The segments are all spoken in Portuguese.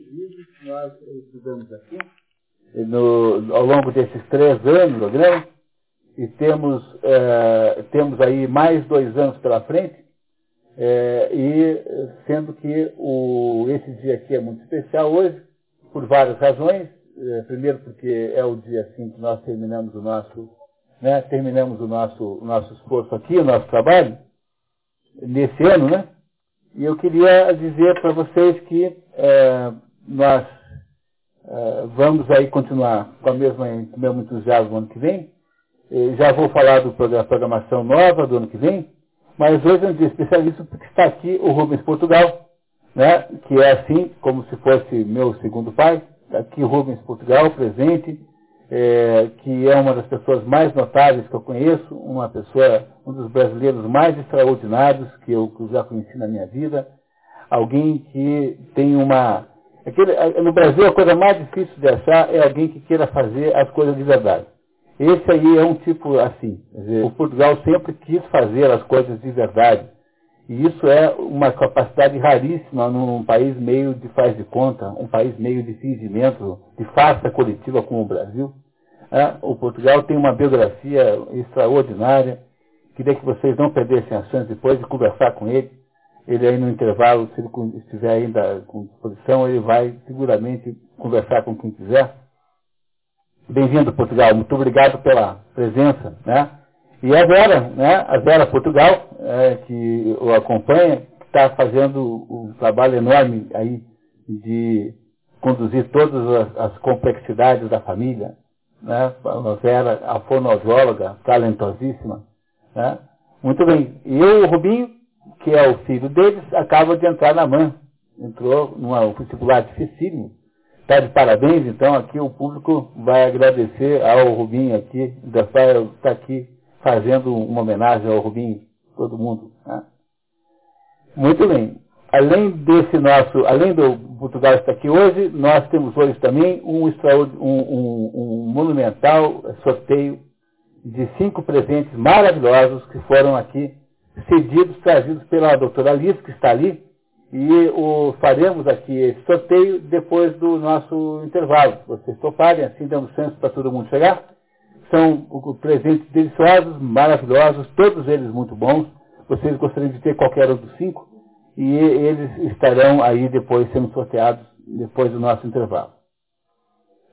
que nós estudamos aqui no, ao longo desses três anos programa, e temos, é, temos aí mais dois anos pela frente, é, e sendo que o, esse dia aqui é muito especial hoje, por várias razões. É, primeiro porque é o dia assim que nós terminamos o nosso, né, terminamos o nosso, o nosso esforço aqui, o nosso trabalho, nesse ano, né? E eu queria dizer para vocês que nós é, vamos aí continuar com, a mesma, com o mesmo entusiasmo ano que vem. já vou falar do, da programação nova do ano que vem, mas hoje é um dia especialista porque está aqui o Rubens Portugal, né, que é assim como se fosse meu segundo pai. Está aqui o Rubens Portugal presente, é, que é uma das pessoas mais notáveis que eu conheço, uma pessoa, um dos brasileiros mais extraordinários que eu já conheci na minha vida, alguém que tem uma... Aquele, no Brasil a coisa mais difícil de achar é alguém que queira fazer as coisas de verdade. Esse aí é um tipo assim. Dizer, o Portugal sempre quis fazer as coisas de verdade. E isso é uma capacidade raríssima num país meio de faz de conta, um país meio de fingimento, de farsa coletiva como o Brasil. É, o Portugal tem uma biografia extraordinária. Queria que vocês não perdessem a chance depois de conversar com ele. Ele aí no intervalo, se ele estiver ainda com disposição, ele vai seguramente conversar com quem quiser. Bem-vindo, Portugal. Muito obrigado pela presença. Né? E a Vera, né? a Vera Portugal, é, que o acompanha, está fazendo um trabalho enorme aí de conduzir todas as, as complexidades da família. Né? A Vera, a fonoaudióloga, talentosíssima. Né? Muito bem. E eu, Rubinho, que é o filho deles, acaba de entrar na MAN. Entrou num vestibular dificílimo. Está de parabéns, então aqui o público vai agradecer ao Rubinho aqui, está aqui fazendo uma homenagem ao Rubinho, todo mundo. Né? Muito bem. Além desse nosso, além do Portugal estar aqui hoje, nós temos hoje também um, um, um monumental sorteio de cinco presentes maravilhosos que foram aqui cedidos, trazidos pela doutora Alice, que está ali, e o, faremos aqui esse sorteio depois do nosso intervalo. Vocês toparem, assim damos chance para todo mundo chegar. São presentes deliciosos, maravilhosos, todos eles muito bons. Vocês gostariam de ter qualquer um dos cinco. E eles estarão aí depois sendo sorteados depois do nosso intervalo.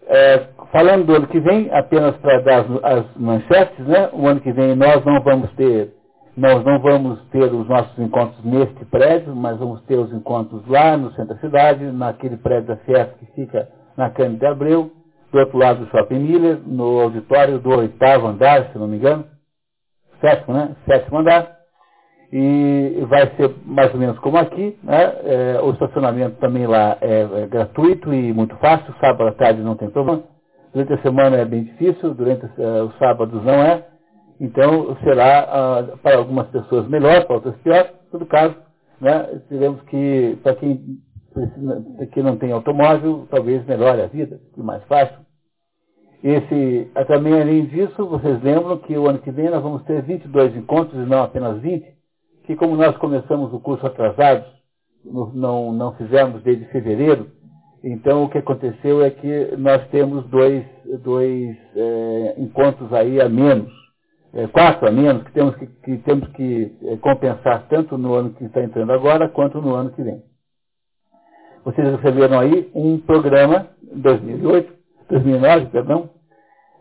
É, falando do ano que vem, apenas para dar as, as manchetes, né? o ano que vem nós não vamos ter nós não vamos ter os nossos encontros neste prédio, mas vamos ter os encontros lá no centro da cidade, naquele prédio da Fiesp que fica na Cândido de Abreu, do outro lado do Shopping Miller, no auditório do oitavo andar, se não me engano. Sétimo, né? Sétimo andar. E vai ser mais ou menos como aqui, né? É, o estacionamento também lá é, é, gratuito e muito fácil, sábado à tarde não tem problema. Durante a semana é bem difícil, durante uh, os sábados não é. Então, será ah, para algumas pessoas melhor, para outras pior. Em todo caso, né, teremos que, para quem que não tem automóvel, talvez melhore a vida, mais fácil. Esse, ah, também além disso, vocês lembram que o ano que vem nós vamos ter 22 encontros e não apenas 20, que como nós começamos o curso atrasados, não, não fizemos desde fevereiro, então o que aconteceu é que nós temos dois, dois é, encontros aí a menos é, quatro a menos que temos que, que temos que é, compensar tanto no ano que está entrando agora quanto no ano que vem. Vocês receberam aí um programa 2008, 2009, perdão,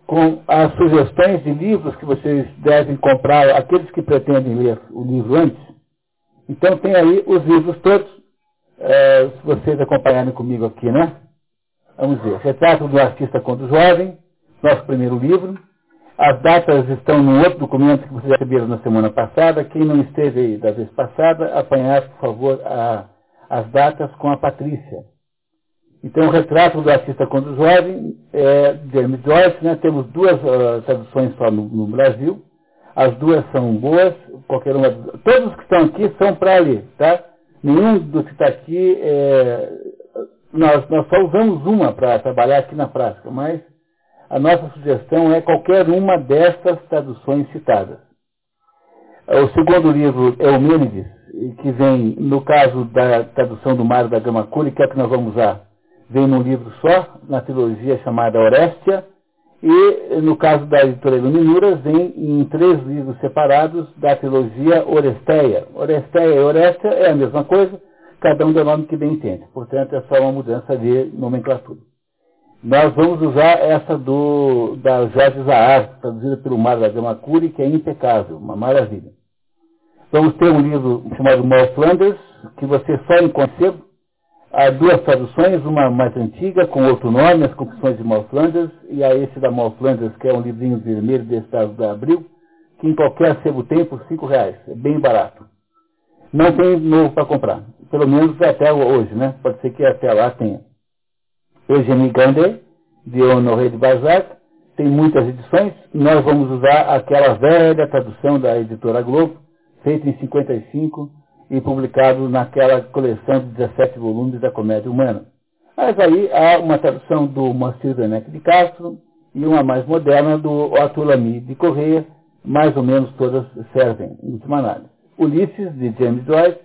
com as sugestões de livros que vocês devem comprar, aqueles que pretendem ler o livro antes. Então tem aí os livros todos, é, se vocês acompanharem comigo aqui, né? Vamos ver. Retrato do Artista quando Jovem, nosso primeiro livro. As datas estão no outro documento que vocês receberam na semana passada. Quem não esteve aí da vez passada, apanhar, por favor, a, as datas com a Patrícia. Então, o retrato do artista quando jovem é James Joyce. Né? Temos duas uh, traduções só no, no, Brasil. As duas são boas. Qualquer uma, todos que estão aqui são para ler. Tá? Nenhum dos que está aqui, é, nós, nós só usamos uma para trabalhar aqui na prática, mas a nossa sugestão é qualquer uma destas traduções citadas. O segundo livro é o Mênides, que vem, no caso da tradução do Mário da Gama Curi, que é o que nós vamos usar vem num livro só, na trilogia chamada Orestia, e no caso da editora Iluminuras, vem em três livros separados da trilogia Oresteia. Oresteia e Orestia é a mesma coisa, cada um deu o nome que bem entende. Portanto, é só uma mudança de nomenclatura. Nós vamos usar essa do, da Jorge Zahar, traduzida pelo Mário da que é impecável, uma maravilha. Vamos ter um livro chamado Mal Flanders, que você só encontra Há duas traduções, uma mais antiga, com outro nome, As Confissões de Mal Flanders, e a esse da Mal Flanders, que é um livrinho vermelho desse da Abril, que em qualquer sebo tem por cinco reais. É bem barato. Não tem novo para comprar. Pelo menos até hoje, né? Pode ser que até lá tenha. Eugenie Gandhi, de Honoré de Balzac, tem muitas edições. Nós vamos usar aquela velha tradução da editora Globo, feita em 55 e publicado naquela coleção de 17 volumes da Comédia Humana. Mas aí há uma tradução do Moacir Werneck de Castro e uma mais moderna do Otto Lamy de Correia, mais ou menos todas servem, em última análise. Ulisses, de James Joyce,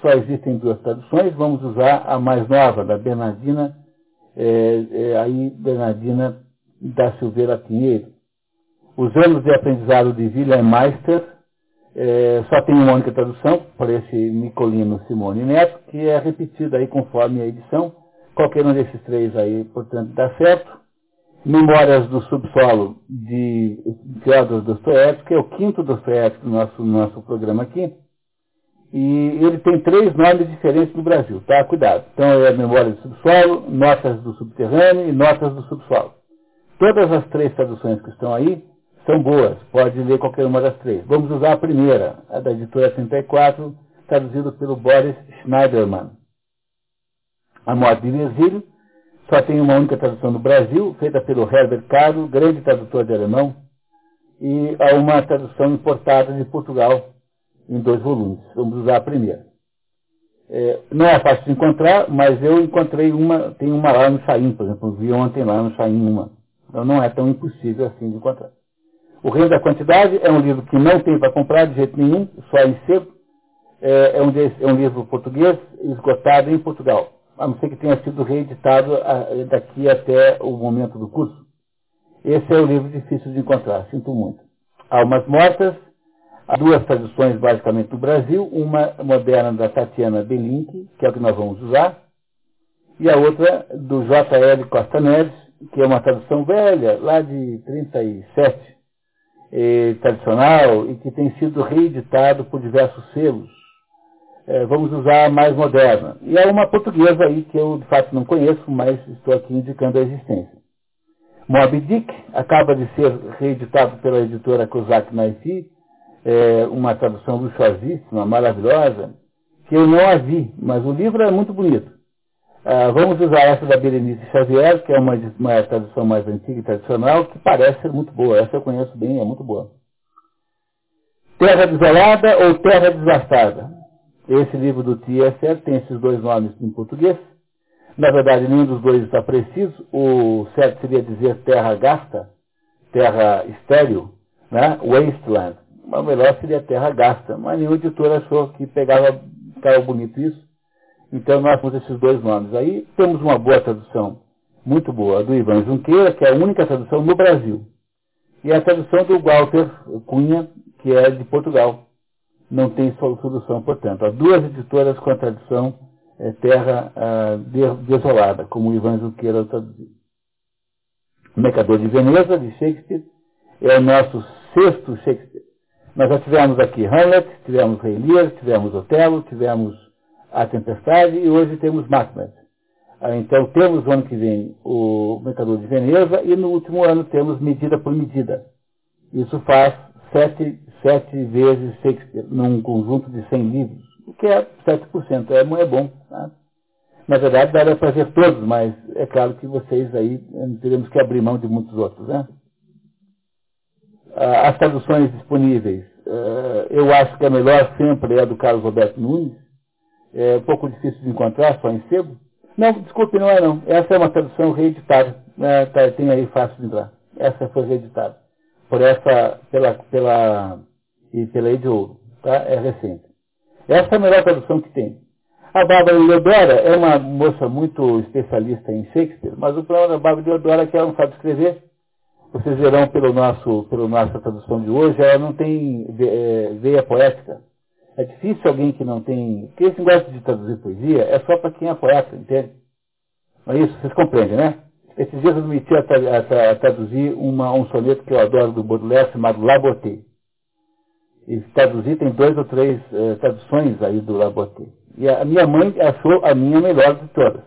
só existem duas traduções, vamos usar a mais nova, da Bernardina é, é, aí Bernardina da Silveira Pinheiro. Os anos de aprendizado de William Meister é, só tem uma única tradução, por esse Nicolino Simone Neto, que é repetida aí conforme a edição. Qualquer um desses três aí, portanto, dá certo. Memórias do Subsolo, de Fyodor Dostoevsky, é o quinto Dostoevsky do nosso, nosso programa aqui. E ele tem três nomes diferentes no Brasil, tá? Cuidado. Então é Memória do Subsolo, Notas do Subterrâneo e Notas do Subsolo. Todas as três traduções que estão aí são boas, pode ler qualquer uma das três. Vamos usar a primeira, a da editora 34, traduzida pelo Boris Schneiderman. A Morte de Virgílio, só tem uma única tradução no Brasil, feita pelo Herbert Caro, grande tradutor de alemão, e há uma tradução importada de Portugal, em dois volumes. Vamos usar a primeira. É, não é fácil de encontrar, mas eu encontrei uma, tem uma lá no Chaim, por exemplo, vi ontem lá no Chaim uma. Então não é tão impossível assim de encontrar. O Reino da Quantidade é um livro que não tem para comprar de jeito nenhum, só em sebo. É, é, um, é um livro português esgotado em Portugal, a não ser que tenha sido reeditado a, daqui até o momento do curso. Esse é um livro difícil de encontrar, sinto muito. Almas Mortas, Há duas traduções basicamente do Brasil, uma moderna da Tatiana Belink, que é o que nós vamos usar, e a outra do J.L. Costa Neves, que é uma tradução velha, lá de 37, eh, tradicional, e que tem sido reeditado por diversos selos. Eh, vamos usar a mais moderna. E há uma portuguesa aí que eu de fato não conheço, mas estou aqui indicando a existência. Moby Dick acaba de ser reeditado pela editora Kozak Naifi, é, uma tradução luxuosíssima, maravilhosa, que eu não a vi, mas o livro é muito bonito. Ah, vamos usar essa da Berenice Xavier, que é uma, uma tradução mais antiga e tradicional, que parece ser muito boa. Essa eu conheço bem, é muito boa. Terra Desolada ou Terra Desastada. Esse livro do T.S.R. tem esses dois nomes em português. Na verdade, nenhum dos dois está preciso. O certo seria dizer terra gasta, terra estéril, né? wasteland a melhor seria Terra Gasta, mas nenhum editor achou que pegava, ficava bonito isso. Então nós temos esses dois nomes. Aí temos uma boa tradução, muito boa, do Ivan Junqueira, que é a única tradução no Brasil. E a tradução do Walter Cunha, que é de Portugal. Não tem solução, portanto. Há duas editoras com a tradução é, Terra ah, Desolada, como o Ivan Junqueira traduziu. O Mercador de Veneza, de Shakespeare, é o nosso sexto Shakespeare. Nós já tivemos aqui Hamlet, tivemos Rei Lear, tivemos Otelo, tivemos A Tempestade e hoje temos Macbeth. Ah, então temos no ano que vem o Mercador de Veneza e no último ano temos Medida por Medida. Isso faz sete, sete vezes Shakespeare num conjunto de 100 livros, o que é 7%, é, é bom. Tá? Na verdade, daria para ver todos, mas é claro que vocês aí eh, teremos que abrir mão de muitos outros, né? Ah, as traduções disponíveis, ah, eu acho que a melhor sempre é a do Carlos Roberto Nunes. É um pouco difícil de encontrar, só em sebo. Não, desculpe, não é não. Essa é uma tradução reeditada. Né? Tá, tem aí fácil de entrar. Essa foi reeditada. Por essa, pela, pela, e pela Ed Ouro. Tá? É recente. Essa é a melhor tradução que tem. A Bárbara Leodora é uma moça muito especialista em Shakespeare, mas o problema da Bárbara Leodora é que ela não sabe escrever. Vocês verão pelo nosso, pela nossa tradução de hoje, ela não tem é, veia poética. É difícil alguém que não tem. Porque esse negócio de traduzir poesia é só para quem é poeta, entende? Não é isso? Vocês compreendem, né? Esses dias eu me meti a, a, a, traduzir uma, um soneto que eu adoro do Baudelaire chamado Laboté. E traduzir tem dois ou três eh, traduções aí do Laboté. E a minha mãe achou a minha melhor de todas.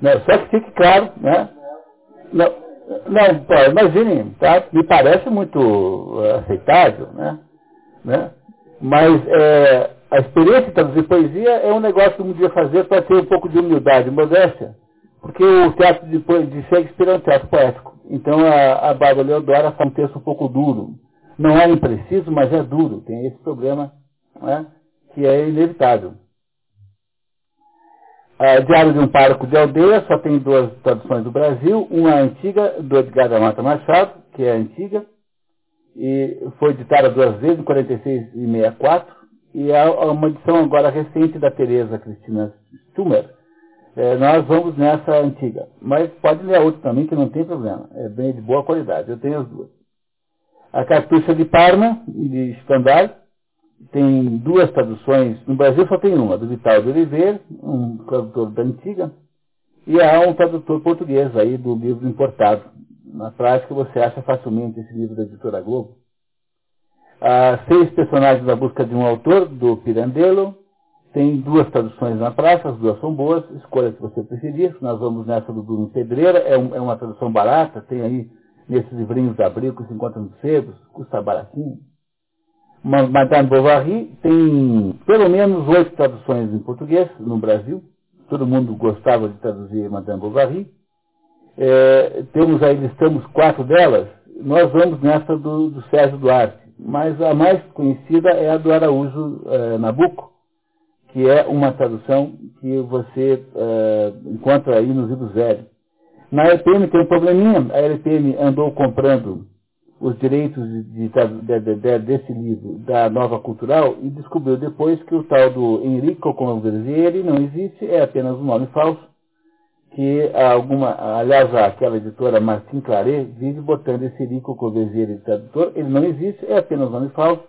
Não, só que fique claro, né? Não, não pô, imagine, tá? me parece muito uh, aceitável, né? né? Mas é, a experiência de traduzir poesia é um negócio que um dia fazer para ter um pouco de humildade, modéstia, porque o teatro de, de Shakespeare é um teatro poético. Então a, a Bárbara Leodora faz um texto um pouco duro, não é impreciso, mas é duro. Tem esse problema né, que é inevitável. A Diário de um Pároco de Aldeia só tem duas traduções do Brasil. Uma antiga, do Edgar da Mata Machado, que é antiga, e foi editada duas vezes, em 46 e 64. E há uma edição agora recente da Tereza Cristina Stummer. É, nós vamos nessa antiga. Mas pode ler a outra também, que não tem problema. É bem de boa qualidade. Eu tenho as duas. A Cartucha de Parma, de Stendhal, tem duas traduções. No Brasil só tem uma, do Vital de Oliveira, um tradutor da antiga, e há um tradutor português aí do livro importado. Na prática você acha facilmente esse livro da editora Globo. Há seis personagens da busca de um autor, do Pirandello. Tem duas traduções na praça, as duas são boas, escolha se você preferir. Nós vamos nessa do Bruno Pedreira, é, um, é uma tradução barata, tem aí nesses livrinhos da Abril que se encontram nos sebos, custa baratinho. Madame Bovary tem pelo menos oito traduções em português no Brasil. Todo mundo gostava de traduzir Madame Bovary. É, temos aí, listamos quatro delas. Nós vamos nessa do, do, Sérgio Duarte. Mas a mais conhecida é a do Araújo é, Nabuco, que é uma tradução que você é, encontra aí nos livros. Na LPM tem um probleminha. A LPM andou comprando os direitos de, de, de, desse livro da Nova Cultural e descobriu depois que o tal do Enrico Conversieri não existe, é apenas um nome falso, que alguma, aliás, aquela editora Martin Claret vive botando esse Enrico Conversieri de tradutor, ele não existe, é apenas um nome falso,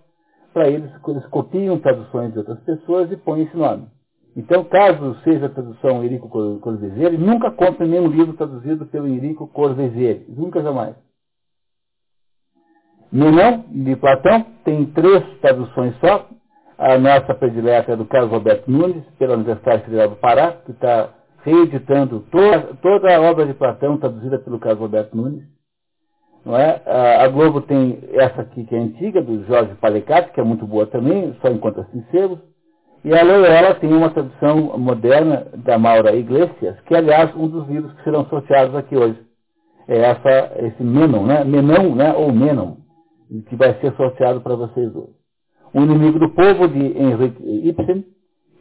para eles, eles copiam traduções de outras pessoas e põem esse nome. Então, caso seja a tradução Enrico Corvezeri, nunca compre nenhum livro traduzido pelo Enrico Corvezeri. Nunca jamais. Menon, de Platão, tem três traduções só. A nossa predileta é do Carlos Roberto Nunes, pela Universidade Federal do Pará, que está reeditando toda, toda a obra de Platão traduzida pelo Carlos Roberto Nunes. Não é? A Globo tem essa aqui que é antiga, do Jorge Palecato, que é muito boa também, só encontra sinceros. E a Loyola tem uma tradução moderna da Maura Iglesias, que é, aliás, um dos livros que serão sorteados aqui hoje. É essa, esse Menon, né? Menon, né? Ou Menon, que vai ser sorteado para vocês hoje. O Inimigo do Povo, de Henrique Ibsen,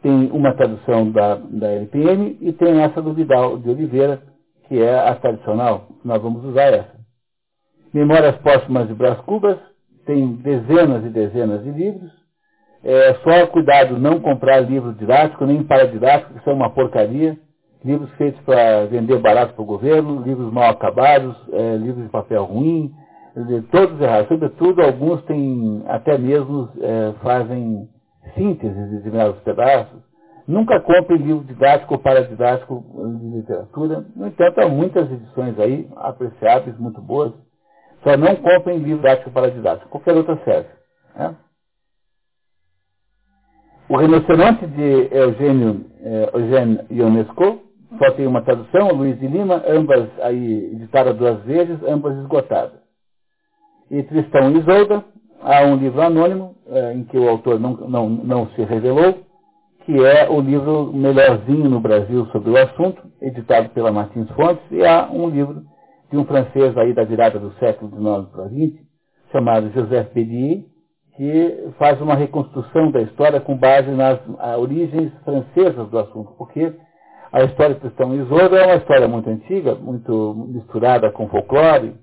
tem uma tradução da, da LPM e tem essa do Vidal de Oliveira, que é a tradicional. Nós vamos usar essa. Memórias Póstumas de Brás Cubas, tem dezenas e dezenas de livros, é só cuidado não comprar livro didático, nem paradidático, que é uma porcaria. Livros feitos para vender barato para o governo, livros mal acabados, é, livros de papel ruim, todos errados. Sobretudo, alguns têm, até mesmo é, fazem síntese de determinados pedaços. Nunca compre livro didático ou paradidático de literatura. No entanto, há muitas edições aí, apreciáveis, muito boas. Só não comprem livro didático ou paradidático. Qualquer outra serve. Né? O Rinoceronte de Eugênio, eh, Eugênio Ionesco, só tem uma tradução, Luiz de Lima, ambas aí editadas duas vezes, ambas esgotadas. E Tristão e Isolda, há um livro anônimo, eh, em que o autor não, não, não se revelou, que é o livro melhorzinho no Brasil sobre o assunto, editado pela Martins Fontes, e há um livro de um francês aí da virada do século XIX para XX, chamado José Pédier, que faz uma reconstrução da história com base nas origens francesas do assunto, porque a história de Tristão e Isolda é uma história muito antiga, muito misturada com folclore,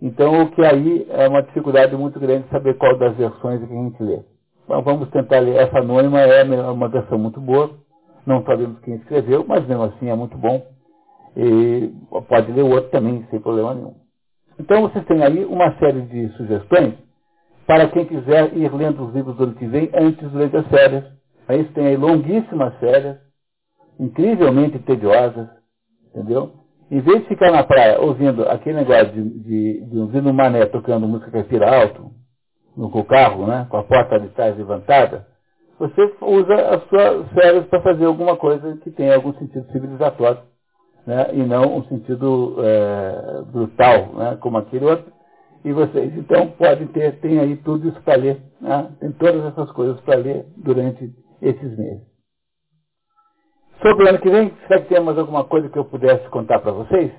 então o que aí é uma dificuldade muito grande saber qual das versões é que a gente lê. vamos tentar ler. Essa anônima é uma versão muito boa, não sabemos quem escreveu, mas mesmo assim é muito bom. E pode ler o outro também, sem problema nenhum. Então vocês têm aí uma série de sugestões para quem quiser ir lendo os livros do ano que vem antes durante as férias. Aí você tem aí longuíssimas férias, incrivelmente tediosas, entendeu? Em vez de ficar na praia ouvindo aquele negócio de, de, de ouvindo um mané tocando música caipira alto, no, com o carro, né, com a porta de trás levantada, você usa as suas férias para fazer alguma coisa que tenha algum sentido civilizatório, né, e não um sentido é, brutal, né, como aquele outro. E vocês, então, podem ter, tem aí tudo isso para ler, né, tem todas essas coisas para ler durante esses meses. Sobre o ano que vem, será que tem mais alguma coisa que eu pudesse contar para vocês?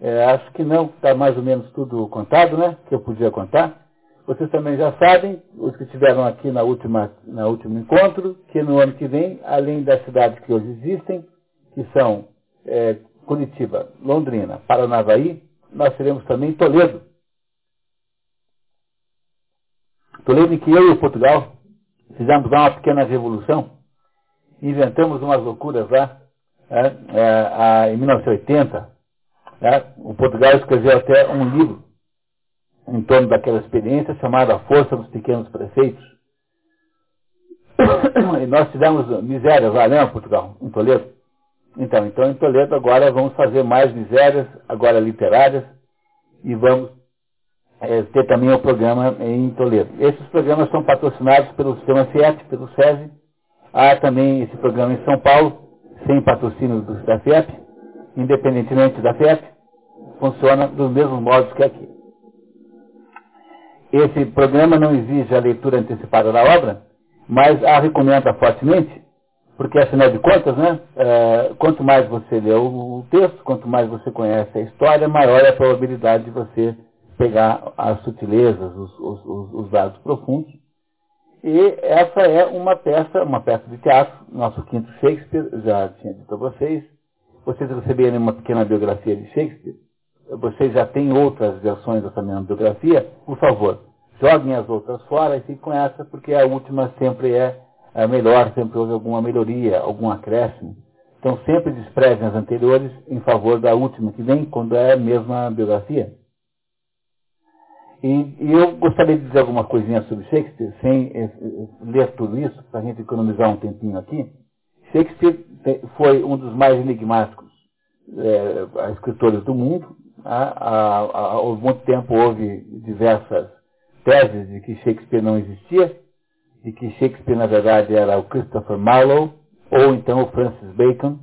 É, acho que não, está mais ou menos tudo contado, né? Que eu podia contar. Vocês também já sabem, os que estiveram aqui na última, na último encontro, que no ano que vem, além das cidades que hoje existem, que são é, Curitiba, Londrina, Paranavaí, nós teremos também Toledo. Toledo em que eu e Portugal fizemos uma pequena revolução inventamos umas loucuras lá, né, é, em 1980. Né, o Portugal escreveu até um livro em torno daquela experiência chamado A Força dos Pequenos Prefeitos. E nós tivemos misérias lá, né, Portugal, em Toledo. Então, então, em Toledo agora vamos fazer mais misérias, agora literárias, e vamos é, ter também o um programa em Toledo. Esses programas são patrocinados pelo sistema FIET, pelo SESI, Há também esse programa em São Paulo, sem patrocínio da FIEP, independentemente da FIEP, funciona dos mesmos modos que aqui. Esse programa não exige a leitura antecipada da obra, mas a recomenda fortemente, porque afinal de contas, né, é, quanto mais você lê o, texto, quanto mais você conhece a história, maior é a probabilidade de você pegar as sutilezas, os, os, os dados profundos, e essa é uma peça, uma peça de teatro, nosso quinto Shakespeare, já tinha dito a vocês. Vocês receberem uma pequena biografia de Shakespeare. Vocês já têm outras versões dessa mesma biografia. Por favor, joguem as outras fora e fiquem com essa, porque a última sempre é a melhor, sempre houve alguma melhoria, algum acréscimo. Então sempre desprezem as anteriores em favor da última que vem, quando é a mesma biografia. E, e, eu gostaria de dizer alguma coisinha sobre Shakespeare, sem eh, eh, ler tudo isso, para a gente economizar um tempinho aqui. Shakespeare foi um dos mais enigmáticos é, escritores do mundo. Há, há, há muito tempo houve diversas teses de que Shakespeare não existia, de que Shakespeare, na verdade, era o Christopher Marlowe, ou então o Francis Bacon,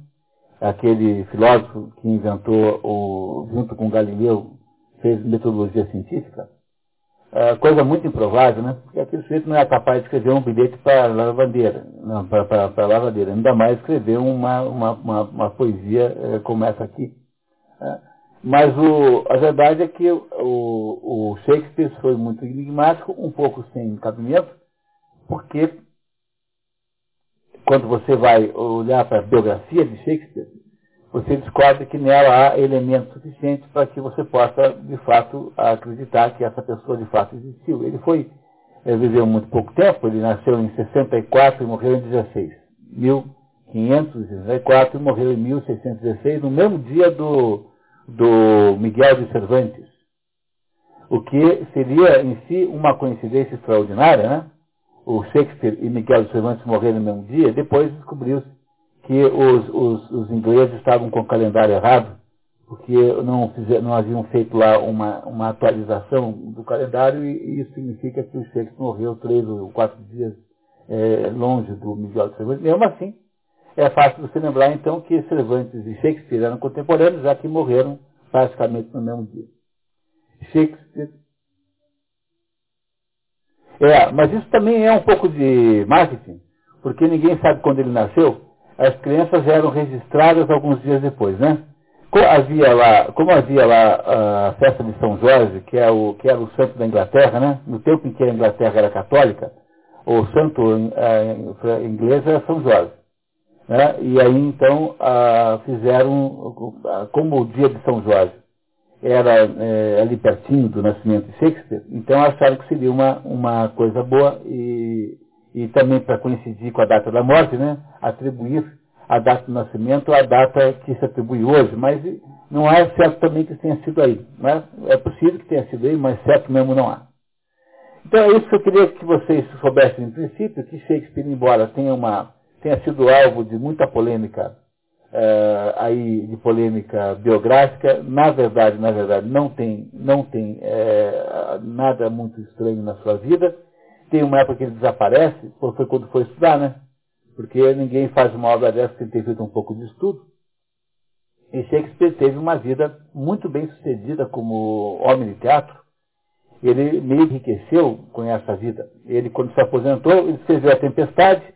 aquele filósofo que inventou, o, junto com Galileu, fez metodologia científica. É, coisa muito improvável, né? Porque aquele sujeito não é capaz de escrever um bilhete para lavandeira, para lavandeira, ainda mais escrever uma, uma, uma, uma poesia é, como essa aqui. É. Mas o, a verdade é que o, o Shakespeare foi muito enigmático, um pouco sem cabimento, porque quando você vai olhar para a biografia de Shakespeare, você descobre que nela há elementos suficientes para que você possa, de fato, acreditar que essa pessoa de fato existiu. Ele foi, ele viveu muito pouco tempo, ele nasceu em 64 e morreu em 16. 1564 e morreu em 1616, no mesmo dia do, do Miguel de Cervantes. O que seria em si uma coincidência extraordinária, né? O Shakespeare e Miguel de Cervantes morreram no mesmo dia, depois descobriu-se que os, os, os, ingleses estavam com o calendário errado, porque não, fizer, não haviam feito lá uma, uma atualização do calendário e, isso significa que o Shakespeare morreu três ou quatro dias é, longe do Miguel de Cervantes. Mesmo assim, é fácil você lembrar então que Cervantes e Shakespeare eram contemporâneos, já que morreram praticamente no mesmo dia. Shakespeare. É, mas isso também é um pouco de marketing, porque ninguém sabe quando ele nasceu, as crianças eram registradas alguns dias depois, né? Como havia lá, como havia lá a festa de São Jorge, que, é o, que era o santo da Inglaterra, né? No tempo em que a Inglaterra era católica, o santo é, inglês era São Jorge. Né? E aí então fizeram, como o dia de São Jorge era é, ali pertinho do nascimento de Shakespeare, então acharam que seria uma, uma coisa boa e, e também para coincidir com a data da morte, né, atribuir a data do nascimento à data que se atribui hoje, mas não é certo também que tenha sido aí. Né? É possível que tenha sido aí, mas certo mesmo não há. Então é isso que eu queria que vocês soubessem em princípio, que Shakespeare, embora tenha, uma, tenha sido alvo de muita polêmica uh, aí de polêmica biográfica, na verdade, na verdade, não tem, não tem uh, nada muito estranho na sua vida. Tem uma época que ele desaparece, foi quando foi estudar, né? Porque ninguém faz uma obra dessa sem ter feito um pouco de estudo. E Shakespeare teve uma vida muito bem sucedida como homem de teatro. Ele me enriqueceu com essa vida. Ele, quando se aposentou, ele escreveu A Tempestade,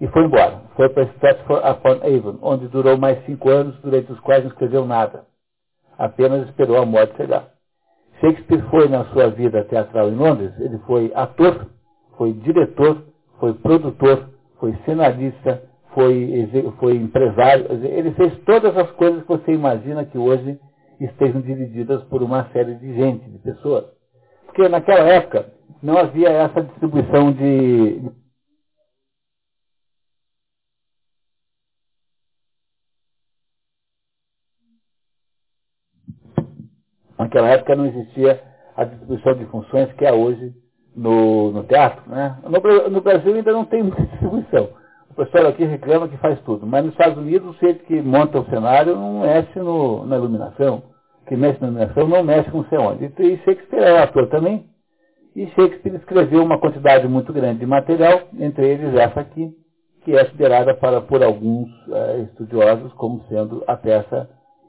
e foi embora. Foi para Stratford upon Avon, onde durou mais cinco anos, durante os quais não escreveu nada. Apenas esperou a morte chegar. Shakespeare foi na sua vida teatral em Londres, ele foi ator, foi diretor, foi produtor, foi cenarista, foi, foi empresário, ele fez todas as coisas que você imagina que hoje estejam divididas por uma série de gente, de pessoas. Porque naquela época não havia essa distribuição de Naquela época não existia a distribuição de funções que é hoje no, no teatro. Né? No, no, Brasil ainda não tem muita distribuição. O pessoal aqui reclama que faz tudo. Mas nos Estados Unidos, o jeito que monta o cenário não mexe no, na iluminação. Que mexe na iluminação não mexe com sei onde. E Shakespeare é ator também. E Shakespeare escreveu uma quantidade muito grande de material, entre eles essa aqui, que é considerada para, por alguns é, estudiosos como sendo a peça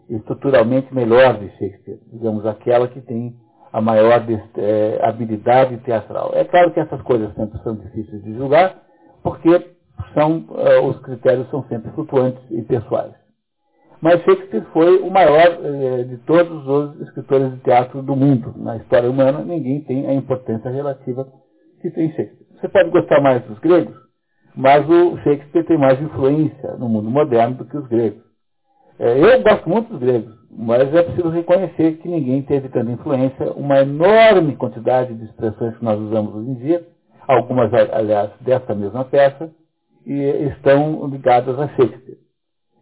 estruturalmente melhor de Shakespeare, digamos, aquela que tem a maior é, habilidade teatral. É claro que essas coisas sempre são difíceis de julgar, porque são, é, os critérios são sempre flutuantes e pessoais. Mas Shakespeare foi o maior é, de todos os escritores de teatro do mundo. Na história humana, ninguém tem a importância relativa que tem Shakespeare. Você pode gostar mais dos gregos, mas o Shakespeare tem mais influência no mundo moderno do que os gregos. É, eu gosto muito dos gregos, mas é preciso reconhecer que ninguém teve tanta influência, uma enorme quantidade de expressões que nós usamos hoje em dia, algumas, aliás, dessa mesma peça, e estão ligadas a Shakespeare.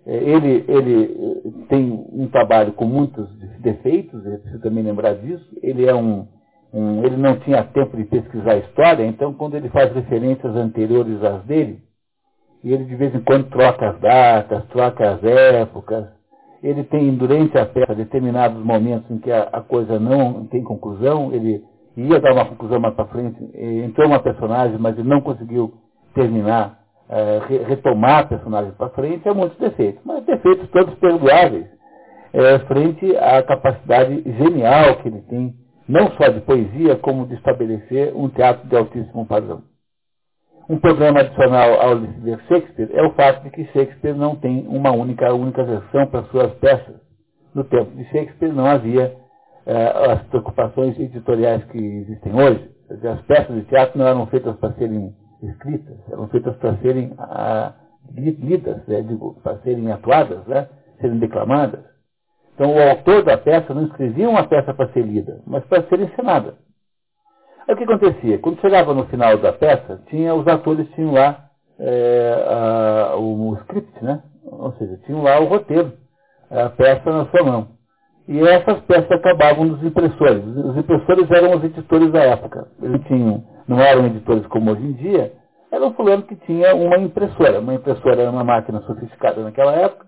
É, ele, ele eh, tem um trabalho com muitos defeitos, é preciso também lembrar disso. Ele é um, um, ele não tinha tempo de pesquisar a história, então quando ele faz referências anteriores às dele, e ele de vez em quando troca as datas, troca as épocas. Ele tem, durante a peça, determinados momentos em que a, a coisa não tem conclusão, ele ia dar uma conclusão mais para frente, entrou uma personagem, mas ele não conseguiu terminar, é, retomar a personagem para frente, é muitos defeitos. Mas defeitos todos perdoáveis, é, frente à capacidade genial que ele tem, não só de poesia, como de estabelecer um teatro de altíssimo padrão. Um problema adicional ao ler Shakespeare é o fato de que Shakespeare não tem uma única, única versão para suas peças. No tempo de Shakespeare não havia eh, as preocupações editoriais que existem hoje. As peças de teatro não eram feitas para serem escritas, eram feitas para serem ah, lidas, né, digo, para serem atuadas, né, serem declamadas. Então o autor da peça não escrevia uma peça para ser lida, mas para ser encenada. Aí o que acontecia? Quando chegava no final da peça, tinha, os atores tinham lá é, a, o, o, script, né? Ou seja, tinham lá o roteiro, a peça na sua mão. E essas peças acabavam nos impressores. Os impressores eram os editores da época. Eles tinham, não eram editores como hoje em dia, eram fulano que tinha uma impressora. Uma impressora era uma máquina sofisticada naquela época,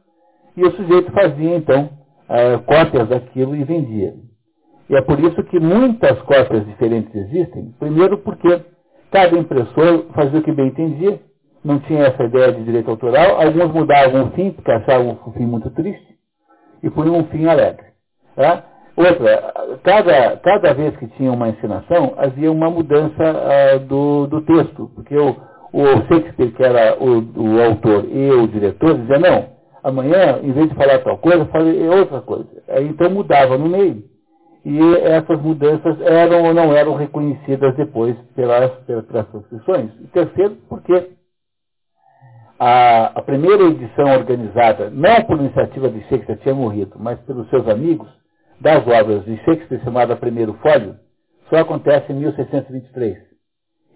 e o sujeito fazia, então, é, cópias daquilo e vendia. E é por isso que muitas cópias diferentes existem. Primeiro porque cada impressor fazia o que bem entendia, não tinha essa ideia de direito autoral. Alguns mudavam o fim, porque achavam o fim muito triste, e punham um fim alegre. Tá? Outra, cada, cada vez que tinha uma encenação, havia uma mudança uh, do, do texto, porque o, o Shakespeare, que era o, o autor e o diretor, dizia, não, amanhã, em vez de falar tal coisa, fale outra coisa. Aí, então mudava no meio e essas mudanças eram ou não eram reconhecidas depois pelas, pelas, pelas. E terceiro, porque a, a, primeira edição organizada, não por iniciativa de Shakespeare, tinha morrido, mas pelos seus amigos, das obras de Shakespeare, chamada Primeiro Fólio, só acontece em 1623.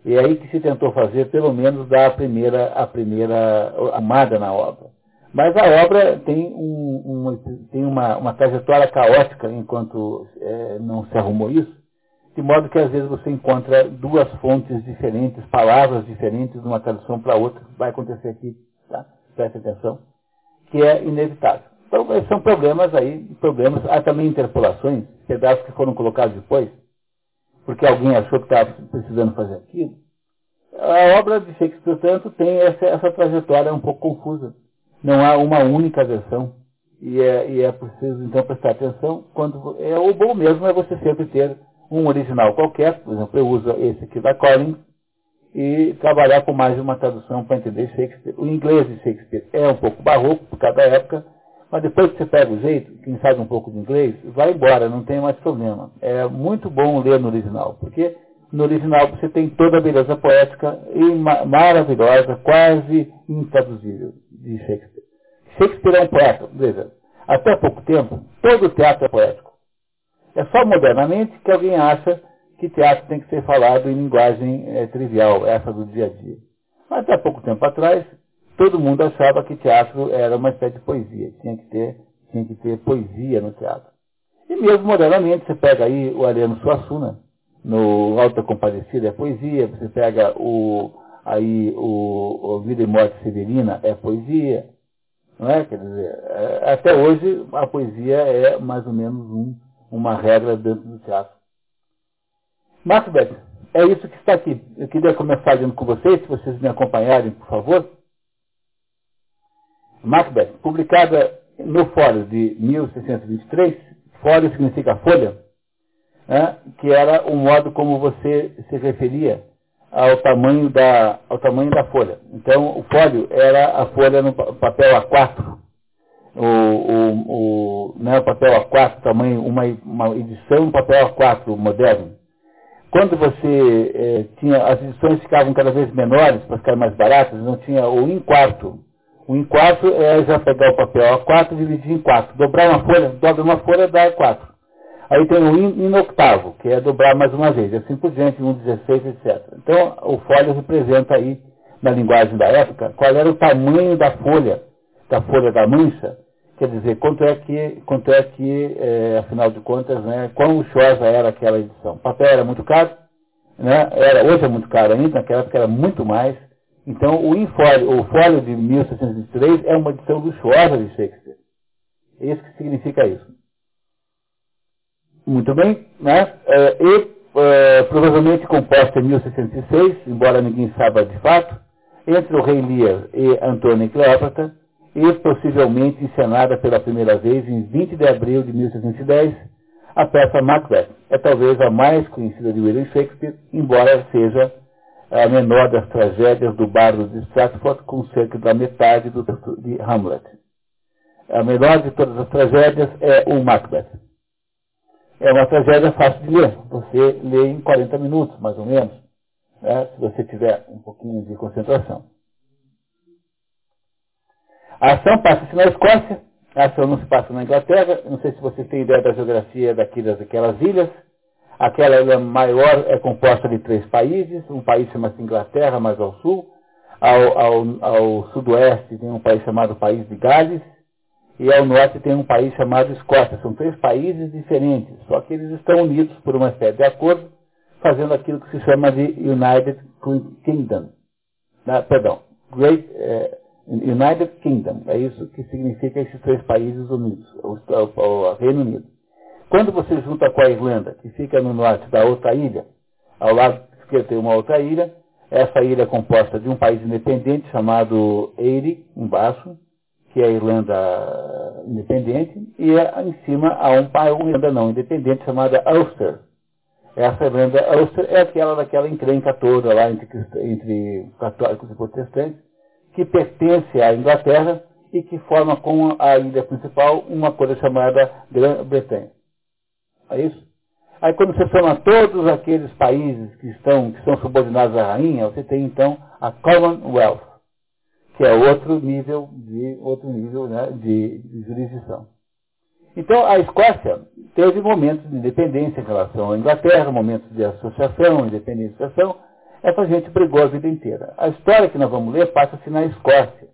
E é aí que se tentou fazer, pelo menos, dar a primeira, a primeira amada na obra. Mas a obra tem, um, um, tem uma, uma, trajetória caótica enquanto é, não se arrumou isso, de modo que às vezes você encontra duas fontes diferentes, palavras diferentes de uma tradução para outra. Vai acontecer aqui, tá? Preste atenção, que é inevitável. Então, são problemas aí, problemas, há também interpolações, pedaços que foram colocados depois, porque alguém achou que estava precisando fazer aquilo. A obra de Shakespeare, portanto, tem essa, essa trajetória um pouco confusa. Não há uma única versão. E é, e é preciso, então, prestar atenção. Quando, é, o bom mesmo é você sempre ter um original qualquer, por exemplo, eu uso esse aqui da Collins, e trabalhar com mais uma tradução para entender Shakespeare. O inglês de Shakespeare é um pouco barroco por cada época, mas depois que você pega o jeito, quem sabe um pouco de inglês, vai embora, não tem mais problema. É muito bom ler no original, porque no original você tem toda a beleza poética e ma maravilhosa, quase intraduzível de Shakespeare. Shakespeare é um poeta, veja, até pouco tempo, todo teatro é poético. É só modernamente que alguém acha que teatro tem que ser falado em linguagem é, trivial, essa do dia a dia. Mas até pouco tempo atrás, todo mundo achava que teatro era uma espécie de poesia, tinha que ter, tinha que ter poesia no teatro. E mesmo modernamente, você pega aí o Ariano Suassuna, no Alta Compadecida é poesia, você pega o, aí o, o Vida e Morte Severina é poesia, não é? Quer dizer, é, até hoje a poesia é mais ou menos um, uma regra dentro do teatro. Macbeth, é isso que está aqui. Eu queria começar lendo com vocês, se vocês me acompanharem, por favor. Macbeth, publicada no Fórum de 1623, Fórum significa folha, que era o modo como você se referia ao tamanho da, ao tamanho da folha. Então, o fólio era a folha no papel A4. O, o, o, né, o papel A4, tamanho, uma, uma edição papel A4 moderno. Quando você eh, tinha, as edições ficavam cada vez menores para ficar mais baratas, não tinha o em quarto, o em quarto é já pegar o papel A4 e dividir em quatro. Dobrar uma folha, dobra uma folha, dá quatro. Aí tem o in, octavo, que é dobrar mais uma vez, assim por diante, 1, 16, etc. Então, o folha representa aí, na linguagem da época, qual era o tamanho da folha, da folha da mancha, quer dizer, quanto é que, quanto é que é, afinal de contas, né, quão luxuosa era aquela edição. O papel era muito caro, né, era, hoje é muito caro ainda, naquela época era muito mais, então, o, infólio, o Fólio de 1623 é uma edição luxuosa de Shakespeare. É isso que significa isso. Muito bem, né? É, e é, provavelmente composta em 1606, embora ninguém saiba de fato, entre o rei Lear e Antônio e Cleópatra, e possivelmente encenada pela primeira vez em 20 de abril de 1610, a peça Macbeth. É talvez a mais conhecida de William Shakespeare, embora seja a menor das tragédias do bardo de Stratford, com cerca da metade do de Hamlet. A menor de todas as tragédias é o Macbeth. É uma tragédia fácil de ler. Você lê em 40 minutos, mais ou menos, né, se você tiver um pouquinho de concentração. A ação passa-se na Escócia, a ação não se passa na Inglaterra. Não sei se você tem ideia da geografia daqui daquelas ilhas. Aquela ilha maior é composta de três países, um país chama-se Inglaterra, mais ao sul, ao, ao, ao, sudoeste tem um país chamado País de Gales, e ao norte tem um país chamado Escócia. São três países diferentes, só que eles estão unidos por uma série de acordos, fazendo aquilo que se chama de United Kingdom. Ah, perdão, Great eh, United Kingdom. É isso que significa esses três países unidos, o, o, o Reino Unido. Quando você junta com a Irlanda, que fica no norte da outra ilha, ao lado esquerdo tem uma outra ilha, essa ilha é composta de um país independente chamado Eire, embaixo, que é a Irlanda independente, e em cima há um país, uma Irlanda não independente chamada Ulster. Essa Irlanda Ulster é aquela daquela encrenca toda lá entre, entre católicos e protestantes, que pertence à Inglaterra e que forma com a ilha principal uma coisa chamada Grã-Bretanha. É isso? Aí quando você soma todos aqueles países que estão, que são subordinados à rainha, você tem então a Commonwealth, que é outro nível de, outro nível, né, de, de jurisdição. Então, a Escócia teve momentos de independência em relação à Inglaterra, momentos de associação, independenciação. Essa gente brigou a vida inteira. A história que nós vamos ler passa-se na Escócia.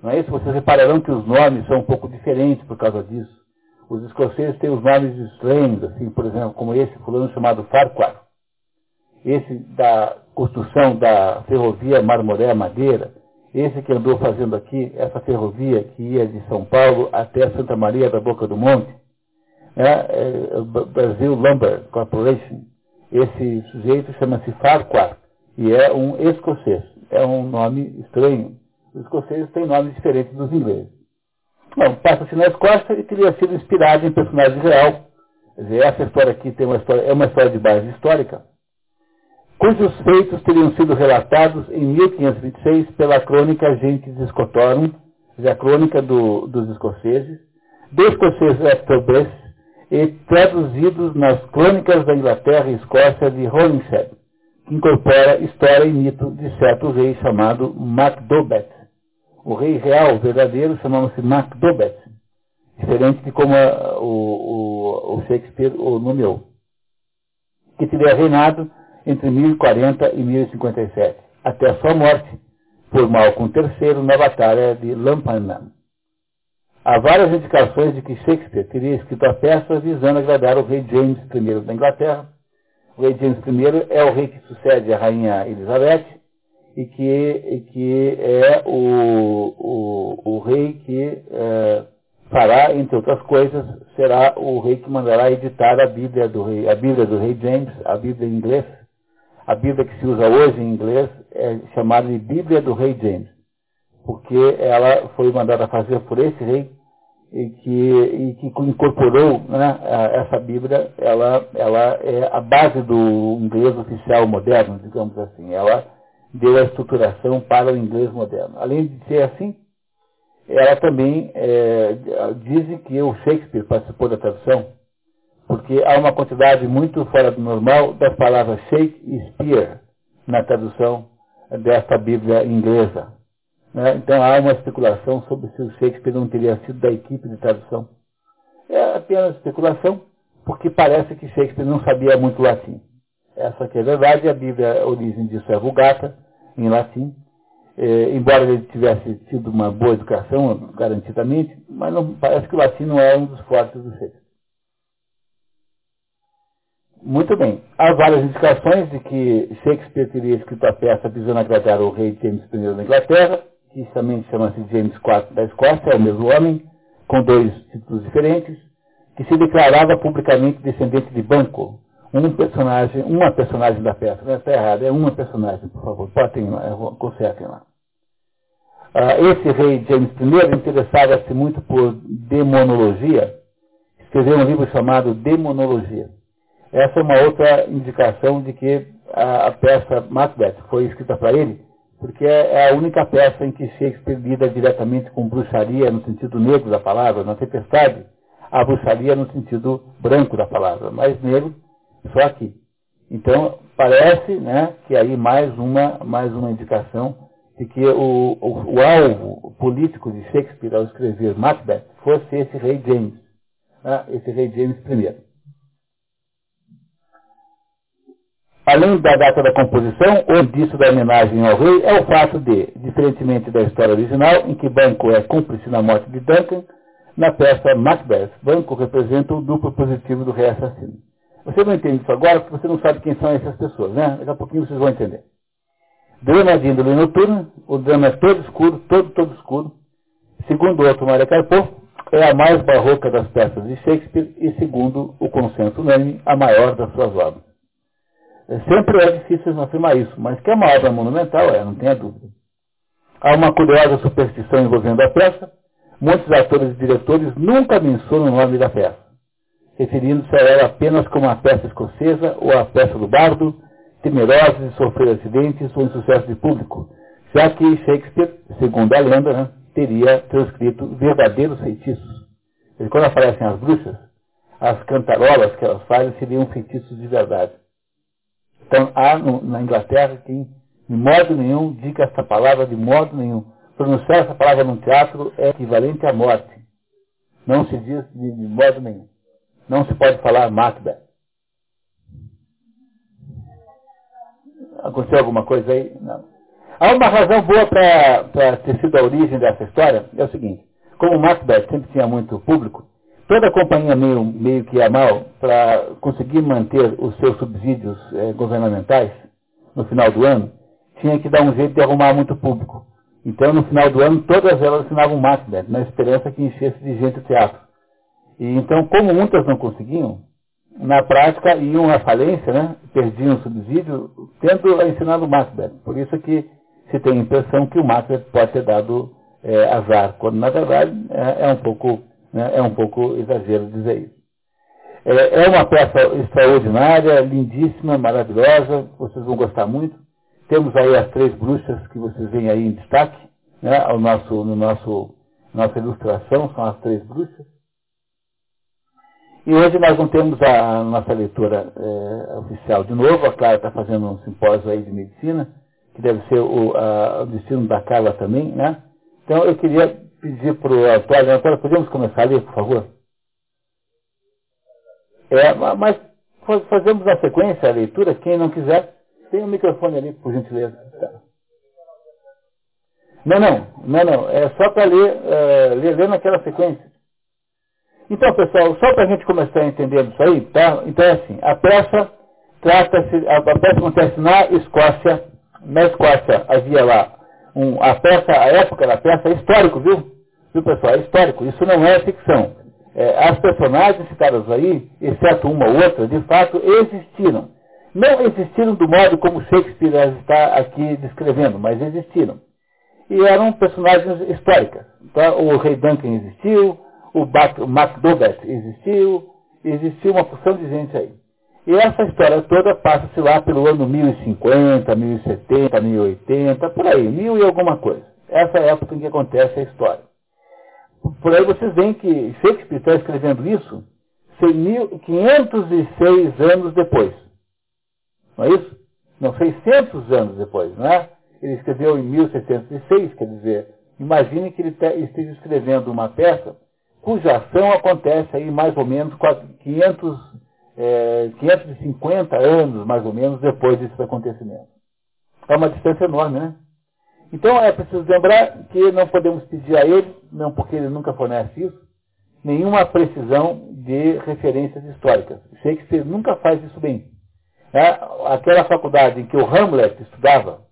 Não é isso? Vocês repararão que os nomes são um pouco diferentes por causa disso. Os escoceses têm os nomes estranhos, assim, por exemplo, como esse fulano chamado Farquhar. Esse da construção da ferrovia Marmoré Madeira, esse que andou fazendo aqui, essa ferrovia que ia de São Paulo até Santa Maria da Boca do Monte, né, é, Brasil Lumber Corporation, esse sujeito chama-se Farquhar e é um escocês. É um nome estranho. Os escoceses têm nomes diferentes dos ingleses. Bom, passa-se na Escócia e teria sido inspirado em personagem real. Quer dizer, essa história aqui tem uma história, é uma história de base histórica, cujos feitos teriam sido relatados em 1526 pela crônica Gentes Scotorum, a crônica do, dos escoceses, dos escoceses Ectobres, e traduzidos nas crônicas da Inglaterra e Escócia de Holinshed, que incorpora história e mito de certo rei chamado Macdobeth. O rei real verdadeiro chamava-se Macdobeth, diferente de como a, o, o, o Shakespeare o nomeou, que teria reinado entre 1040 e 1057, até sua morte, por Malcolm III na Batalha de Lampanam. Há várias indicações de que Shakespeare teria escrito a peça visando agradar o rei James I da Inglaterra. O rei James I é o rei que sucede a rainha Elizabeth e que, e que é o, o, o rei que é, fará, entre outras coisas, será o rei que mandará editar a Bíblia do rei, a Bíblia do rei James, a Bíblia em inglês, a Bíblia que se usa hoje em inglês é chamada de Bíblia do Rei James, porque ela foi mandada fazer por esse rei e que, e que incorporou né, essa Bíblia, ela, ela é a base do inglês oficial moderno, digamos assim. Ela deu a estruturação para o inglês moderno. Além de ser assim, ela também é, dizem que o Shakespeare participou da tradução, porque há uma quantidade muito fora do normal das palavras shake e spear na tradução desta Bíblia inglesa. Né? Então há uma especulação sobre se o Shakespeare não teria sido da equipe de tradução. É apenas especulação, porque parece que Shakespeare não sabia muito latim. Essa que é a verdade, a Bíblia, a origem disso é vulgata, em latim, é, embora ele tivesse tido uma boa educação, garantidamente, mas não, parece que o latim não é um dos fortes do Shakespeare. Muito bem. Há várias indicações de que Shakespeare teria escrito a peça visando agradar o rei James I da Inglaterra, que também chama-se James IV da Escócia, é o mesmo homem, com dois títulos diferentes, que se declarava publicamente descendente de Banco, um personagem, uma personagem da peça. Não está errado, é uma personagem, por favor, botem lá, consertem lá. Ah, esse rei James I interessava-se muito por demonologia, escreveu um livro chamado Demonologia. Essa é uma outra indicação de que a, a peça Macbeth foi escrita para ele, porque é, é a única peça em que Shakespeare lida diretamente com bruxaria no sentido negro da palavra, na tempestade, a bruxaria no sentido branco da palavra, mas negro só aqui. Então, parece né, que aí mais uma, mais uma indicação de que o, o, o alvo político de Shakespeare ao escrever Macbeth fosse esse rei James, né, esse rei James I. Além da data da composição, o indício da homenagem ao rei é o fato de, diferentemente da história original, em que Banco é cúmplice na morte de Duncan, na peça Macbeth, Banco representa o duplo positivo do rei assassino. Você não entende isso agora porque você não sabe quem são essas pessoas, né? Daqui a pouquinho vocês vão entender. Drama de índole noturna, o drama é todo escuro, todo, todo escuro. Segundo o outro Maria Carpô, é a mais barroca das peças de Shakespeare e, segundo o consenso unânime, a maior das suas obras. Sempre é difícil afirmar isso, mas que é uma obra monumental, é, não tenha dúvida. Há uma curiosa superstição envolvendo a peça. Muitos atores e diretores nunca mencionam o nome da peça, referindo-se a ela apenas como a peça escocesa ou a peça do bardo, temerosos de sofrer acidentes ou insucesso de público, já que Shakespeare, segundo a lenda, né, teria transcrito verdadeiros feitiços. E quando aparecem as bruxas, as cantarolas que elas fazem seriam feitiços de verdade. Então, há no, na Inglaterra quem, de modo nenhum, diga essa palavra de modo nenhum. Pronunciar essa palavra num teatro é equivalente à morte. Não se diz de, de modo nenhum. Não se pode falar Macbeth. Aconteceu alguma coisa aí? Não. Há uma razão boa para ter sido a origem dessa história, é o seguinte. Como Macbeth sempre tinha muito público, toda a companhia meio, meio que ia mal para conseguir manter os seus subsídios eh, governamentais no final do ano, tinha que dar um jeito de arrumar muito público. Então, no final do ano, todas elas assinavam Macbeth, na esperança que enchesse de gente o teatro. E então, como muitas não conseguiam, na prática iam à falência, né? perdiam o subsídio, tendo ensinado Macbeth. Por isso que se tem a impressão que o Macbeth pode ter dado é, azar, quando na verdade é, é um pouco né, é um pouco exagero dizer isso. É, é uma peça extraordinária, lindíssima, maravilhosa, vocês vão gostar muito. Temos aí as três bruxas que vocês veem aí em destaque, né, ao nosso, no nosso, nossa ilustração, são as três bruxas. E hoje nós não temos a, nossa leitura é, oficial de novo, a Clara está fazendo um simpósio aí de medicina, que deve ser o, a, o destino da Carla também, né? Então eu queria pedir para o Antônio, Antônio, podemos começar a ler, por favor? É, mas fazemos a sequência, a leitura, quem não quiser, tem um microfone ali, por gentileza. Tá. Não, não, não, não, é só para ler, uh, ler, ler naquela sequência. Então, pessoal, só para a gente começar a entender isso aí, tá? Então é assim, a peça trata-se, a peça acontece na Escócia, na Escócia havia lá um, a peça, a época da peça é histórico, viu? Viu, pessoal? É histórico. Isso não é ficção. É, as personagens citadas aí, exceto uma ou outra, de fato existiram. Não existiram do modo como Shakespeare está aqui descrevendo, mas existiram. E eram personagens históricas. Tá? O rei Duncan existiu, o, Macbeth existiu, existiu uma porção de gente aí. E essa história toda passa-se lá pelo ano 1050, 1070, 1080, por aí, mil e alguma coisa. Essa é a época em que acontece a história. Por aí vocês veem que Shakespeare está escrevendo isso 506 anos depois. Não é isso? Não, 600 anos depois, não é? Ele escreveu em 1706, quer dizer, imagine que ele esteja escrevendo uma peça cuja ação acontece aí mais ou menos 500 é, 550 anos, mais ou menos, depois desses acontecimentos. É uma distância enorme, né? Então é preciso lembrar que não podemos pedir a ele, não porque ele nunca fornece isso, nenhuma precisão de referências históricas. Shakespeare nunca faz isso bem. É, aquela faculdade em que o Hamlet estudava,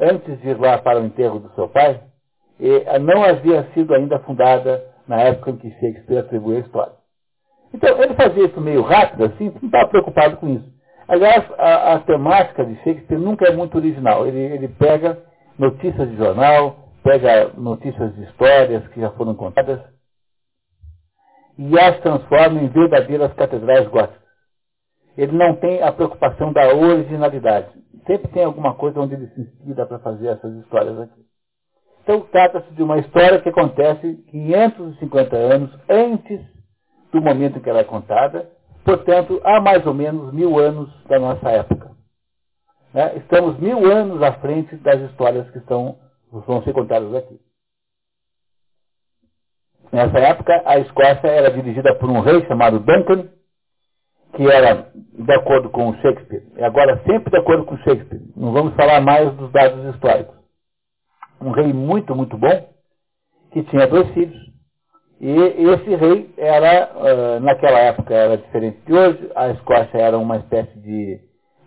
antes de ir lá para o enterro do seu pai, não havia sido ainda fundada na época em que Shakespeare atribuiu a história. Então, ele fazia isso meio rápido, assim, não estava preocupado com isso. Aliás, a, a, temática de Shakespeare nunca é muito original. Ele, ele pega notícias de jornal, pega notícias de histórias que já foram contadas e as transforma em verdadeiras catedrais góticas. Ele não tem a preocupação da originalidade. Sempre tem alguma coisa onde ele se inspira para fazer essas histórias aqui. Então, trata-se de uma história que acontece 550 anos antes do momento em que ela é contada, portanto, há mais ou menos mil anos da nossa época. Né? Estamos mil anos à frente das histórias que estão, vão ser contadas aqui. Nessa época, a Escócia era dirigida por um rei chamado Duncan, que era de acordo com Shakespeare, e agora sempre de acordo com Shakespeare. Não vamos falar mais dos dados históricos. Um rei muito, muito bom, que tinha dois filhos, e esse rei era, naquela época era diferente de hoje, a Escócia era uma espécie de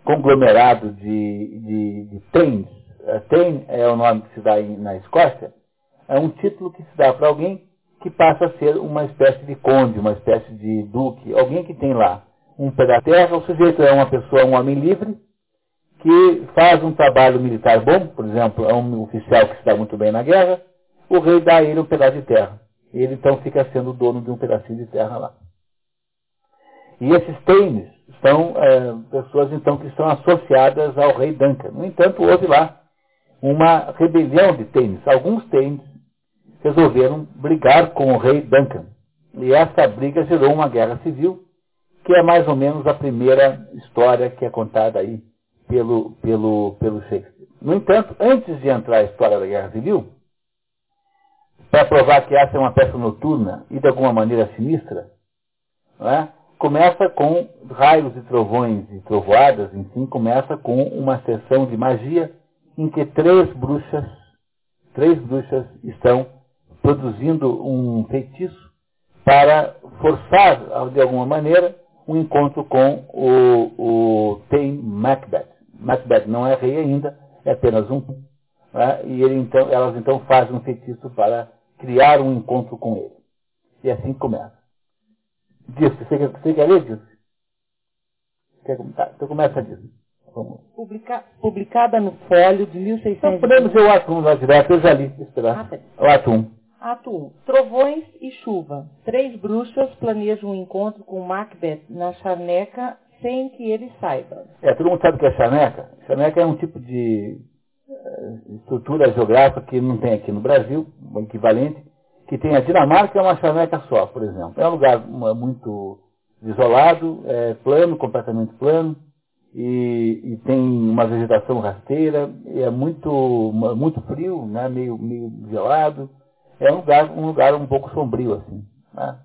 conglomerado de, de, de Thames. Uh, é o nome que se dá na Escócia, é um título que se dá para alguém que passa a ser uma espécie de conde, uma espécie de duque, alguém que tem lá um pedaço de terra, o sujeito é uma pessoa, um homem livre, que faz um trabalho militar bom, por exemplo, é um oficial que se dá muito bem na guerra, o rei dá a ele um pedaço de terra ele então fica sendo dono de um pedacinho de terra lá. E esses Thames são é, pessoas então que estão associadas ao rei Duncan. No entanto, houve lá uma rebelião de Thames. Alguns Thames resolveram brigar com o rei Duncan. E essa briga gerou uma guerra civil, que é mais ou menos a primeira história que é contada aí pelo, pelo, pelo Shakespeare. No entanto, antes de entrar a história da guerra civil, para provar que essa é uma peça noturna e de alguma maneira sinistra, é? começa com raios e trovões e trovoadas, enfim, começa com uma sessão de magia em que três bruxas, três bruxas estão produzindo um feitiço para forçar, de alguma maneira, um encontro com o, o Tem Macbeth. Macbeth não é rei ainda, é apenas um. Né? E ele, então, elas então fazem um feitiço para criar um encontro com ele. E assim começa. Disso, você quer, você quer ler comentar? Então começa disso. Publica, publicada no Folho de 1600. Então podemos ver o ato 1 lá direto, eu já li. Esperar. Ah, tá. O ato 1. Ato 1. Trovões e chuva. Três bruxas planejam um encontro com Macbeth na charneca sem que ele saiba. É, todo mundo sabe o que é charneca. Charneca é um tipo de estrutura geográfica que não tem aqui no Brasil, um equivalente, que tem a Dinamarca é uma charneca só, por exemplo. É um lugar muito isolado, é plano, completamente plano, e, e, tem uma vegetação rasteira, é muito, muito frio, né, meio, meio gelado é um lugar, um lugar um pouco sombrio, assim. Né?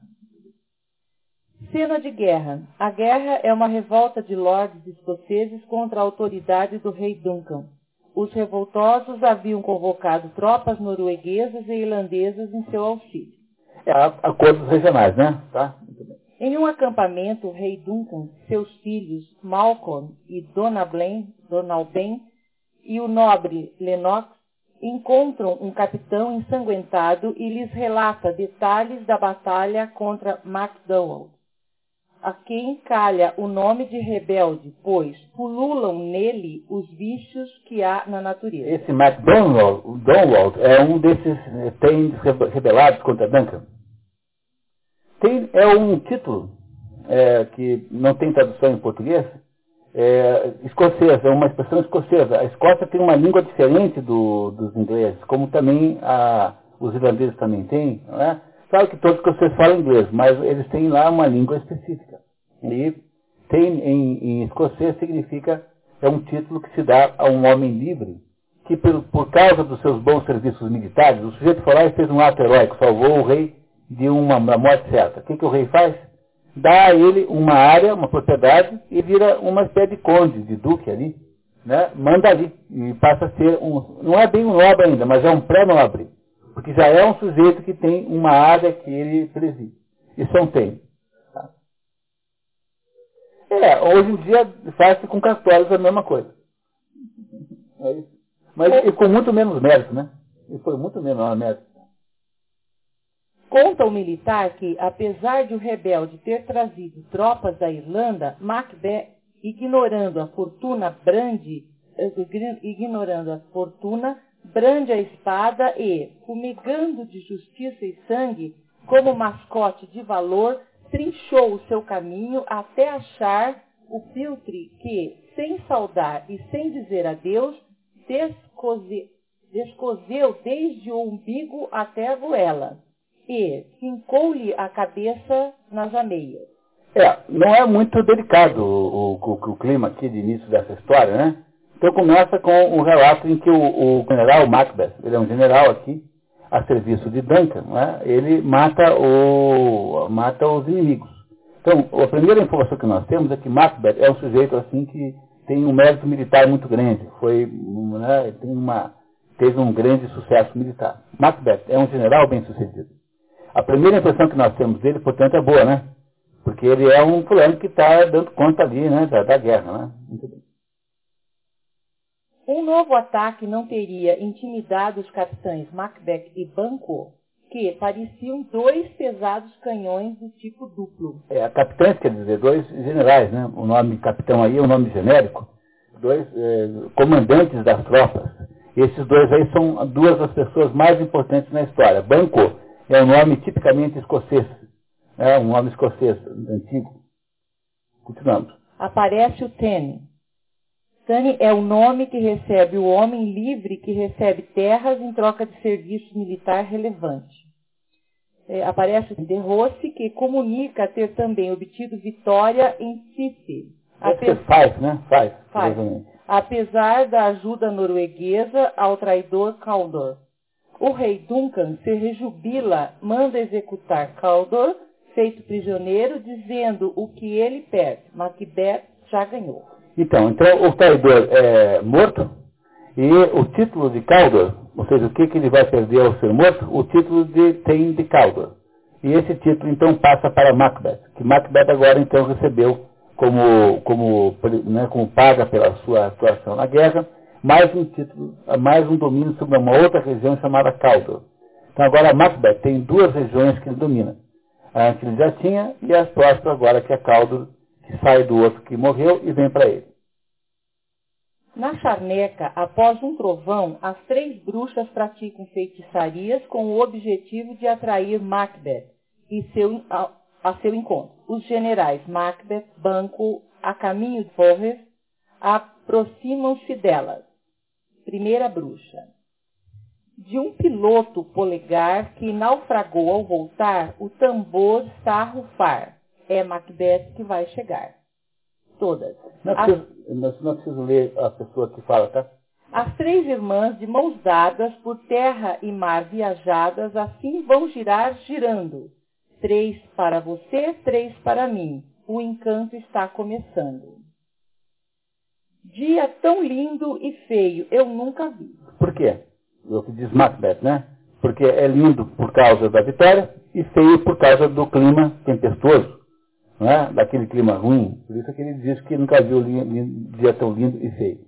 Cena de guerra. A guerra é uma revolta de lordes escoceses contra a autoridade do rei Duncan. Os revoltosos haviam convocado tropas norueguesas e irlandesas em seu auxílio. É acordos regionais, né? Tá? Em um acampamento, o rei Duncan, seus filhos Malcolm e Donalbain, Donalbain e o nobre Lennox encontram um capitão ensanguentado e lhes relata detalhes da batalha contra MacDowell, a quem calha o nome de rebelde, pois pululam nele os vícios que há na natureza. Esse MacDonald é um desses tem rebelados contra Duncan. Tem, é um título é, que não tem tradução em português, é, escocesa, é uma expressão escocesa. A Escócia tem uma língua diferente do, dos ingleses, como também a, os irlandeses também têm. Não é? Claro que todos os escoceses falam inglês, mas eles têm lá uma língua específica. E tem em, em escocês significa, é um título que se dá a um homem livre, que por, por causa dos seus bons serviços militares, o sujeito foi lá e fez um ato heróico, salvou o rei de uma, uma morte certa. O que, que o rei faz? dá a ele uma área, uma propriedade, e vira uma espécie de conde, de duque ali, né? manda ali, e passa a ser um, não é bem um nobre ainda, mas é um pré-nobre, porque já é um sujeito que tem uma área que ele preside. Isso é um tem. Tá? É, hoje em dia faz-se com católicos a mesma coisa. É isso. Mas e com muito menos mérito, né? E foi muito menos mérito. Conta o militar que, apesar de o rebelde ter trazido tropas da Irlanda, Macbeth, ignorando a fortuna, brande, eh, ignorando a fortuna, brande a espada e, fumegando de justiça e sangue, como mascote de valor, trinchou o seu caminho até achar o piltre que, sem saudar e sem dizer adeus, descose, descoseu desde o umbigo até a goela e fincou-lhe a cabeça nas ameias. É, não é muito delicado o, o, o, clima aqui de início dessa história, né? Então começa com um relato em que o, o, general Macbeth, ele é um general aqui, a serviço de Duncan, né? ele mata, o, mata os inimigos. Então, a primeira informação que nós temos é que Macbeth é um sujeito assim que tem um mérito militar muito grande, foi, né, tem uma, teve um grande sucesso militar. Macbeth é um general bem sucedido. A primeira impressão que nós temos dele, portanto, é boa, né? Porque ele é um fulano que está dando conta ali, né, da, da guerra, né? Um novo ataque não teria intimidado os capitães Macbeth e Banco, que pareciam dois pesados canhões do tipo duplo. É, capitães quer dizer dois generais, né? O nome capitão aí é um nome genérico. Dois é, comandantes das tropas. Esses dois aí são duas das pessoas mais importantes na história. Banco é um nome tipicamente escocês, é um nome escocês antigo. Continuamos. Aparece o Tene. Tene é o nome que recebe o homem livre que recebe terras em troca de serviço militar relevante. É, aparece De Rossi, que comunica ter também obtido vitória em Fife. Ape... Faz, né? Faz. Faz. Apesar da ajuda norueguesa ao traidor Caldor. O rei Duncan se rejubila, manda executar Caldor, feito prisioneiro, dizendo o que ele perde. Macbeth já ganhou. Então, então o traidor é morto e o título de Caldor, ou seja, o que, que ele vai perder ao ser morto? O título de tem de Caldor. E esse título então passa para Macbeth, que Macbeth agora então recebeu como, como, né, como paga pela sua atuação na guerra, mais um título, mais um domínio sobre uma outra região chamada Caldor. Então agora Macbeth tem duas regiões que ele domina. A que ele já tinha e as próximas agora que é Caldor, que sai do outro que morreu e vem para ele. Na charneca, após um trovão, as três bruxas praticam feitiçarias com o objetivo de atrair Macbeth e seu, a, a seu encontro. Os generais Macbeth, Banco, a caminho de Forres, aproximam-se delas. Primeira bruxa. De um piloto polegar que naufragou ao voltar, o tambor está a rufar. É Macbeth que vai chegar. Todas. Não preciso, não preciso ler a pessoa que fala, tá? As três irmãs, de mãos dadas, por terra e mar viajadas, assim vão girar girando. Três para você, três para mim. O encanto está começando. Dia tão lindo e feio, eu nunca vi. Por quê? O que diz Macbeth, né? Porque é lindo por causa da vitória e feio por causa do clima tempestuoso né, daquele clima ruim. Por isso é que ele diz que nunca viu dia tão lindo e feio.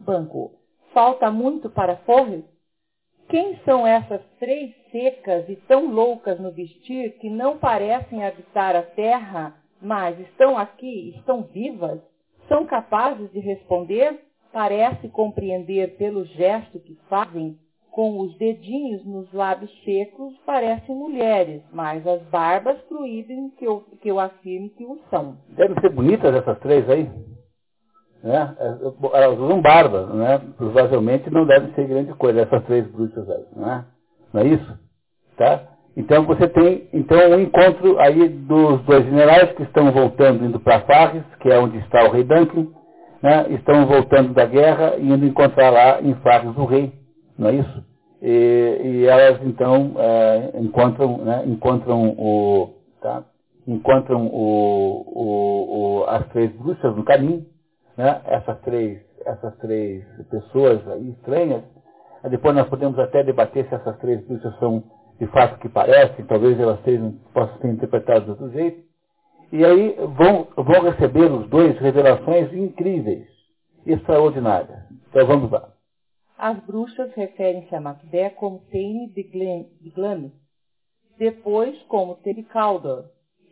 Banco, falta muito para Forres? Quem são essas três secas e tão loucas no vestir que não parecem habitar a terra, mas estão aqui, estão vivas? São capazes de responder? Parece compreender pelo gesto que fazem com os dedinhos nos lábios secos, parecem mulheres, mas as barbas proíbem que eu, que eu afirme que o são. Devem ser bonitas essas três aí. Né? É, elas usam barba, né? provavelmente não devem ser grande coisa, essas três bruxas aí. Né? Não é isso? Tá? Então você tem então um encontro aí dos dois generais que estão voltando, indo para Farres, que é onde está o rei Duncan, né? estão voltando da guerra e indo encontrar lá em Farres o rei não é isso? E, e elas então é, encontram, né, encontram o, tá? encontram o, o, o, as três bruxas no caminho, né? essas três, essas três pessoas estranhas. Depois nós podemos até debater se essas três bruxas são de fato que parecem, talvez elas sejam, possam ser interpretadas de outro jeito. E aí vão, vão receber os dois revelações incríveis, extraordinárias. Então vamos lá. As bruxas referem-se a Macbeth como Taine de, Glamis, depois como Caldor,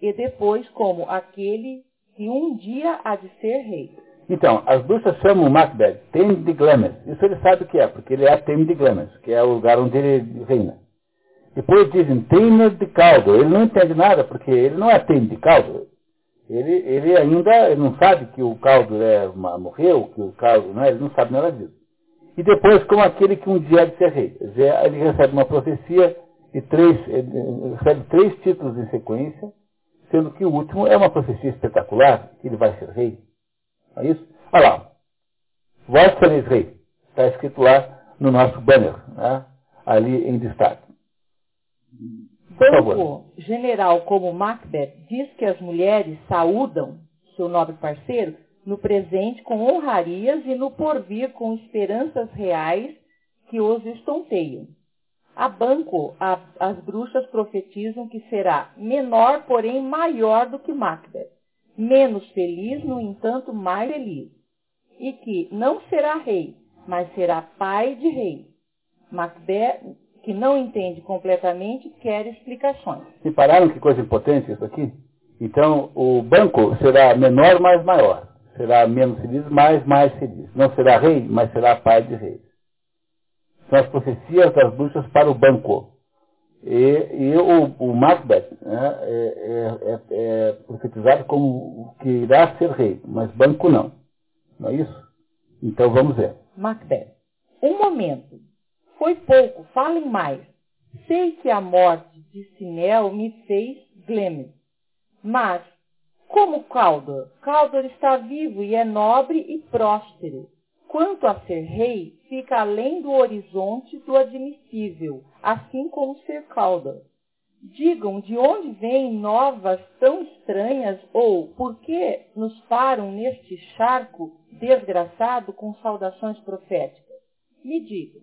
e depois como aquele que um dia há de ser rei. Então, as bruxas chamam Macbeth Taine de Glamis. Isso ele sabe o que é, porque ele é Taine de Glamis, que é o lugar onde ele reina. Depois dizem Taine de Caldor. Ele não entende nada, porque ele não é Taine de Caldor. Ele, ele ainda ele não sabe que o Caldor é, morreu, que o Caldor, não é, ele não sabe nada disso e depois como aquele que um dia há de ser rei. Ele recebe uma profecia e três, recebe três títulos em sequência, sendo que o último é uma profecia espetacular, que ele vai ser rei. É isso? Olha lá. Vós sereis rei. Está escrito lá no nosso banner, né? ali em destaque. Banco general como Macbeth diz que as mulheres saúdam seu nobre parceiro no presente com honrarias e no porvir com esperanças reais que os estonteiam. A banco, a, as bruxas profetizam que será menor, porém maior do que Macbeth, menos feliz, no entanto, mais feliz, e que não será rei, mas será pai de rei. Macbeth, que não entende completamente, quer explicações. Repararam que coisa importante isso aqui? Então, o banco será menor, mas maior será menos feliz, mas mais feliz. Não será rei, mas será pai de reis. São as profecias das bruxas para o banco. E, e o, o, Macbeth né, é, é, é, é, profetizado como que irá ser rei, mas banco não. Não é isso? Então vamos ver. Macbeth. Um momento. Foi pouco, falem mais. Sei que a morte de Sinel me fez Glemes, mas como Caldor? Caldor está vivo e é nobre e próspero. quanto a ser rei, fica além do horizonte do admissível, assim como ser cauda. Digam de onde vêm novas tão estranhas ou por que nos param neste charco desgraçado com saudações proféticas. Me digam.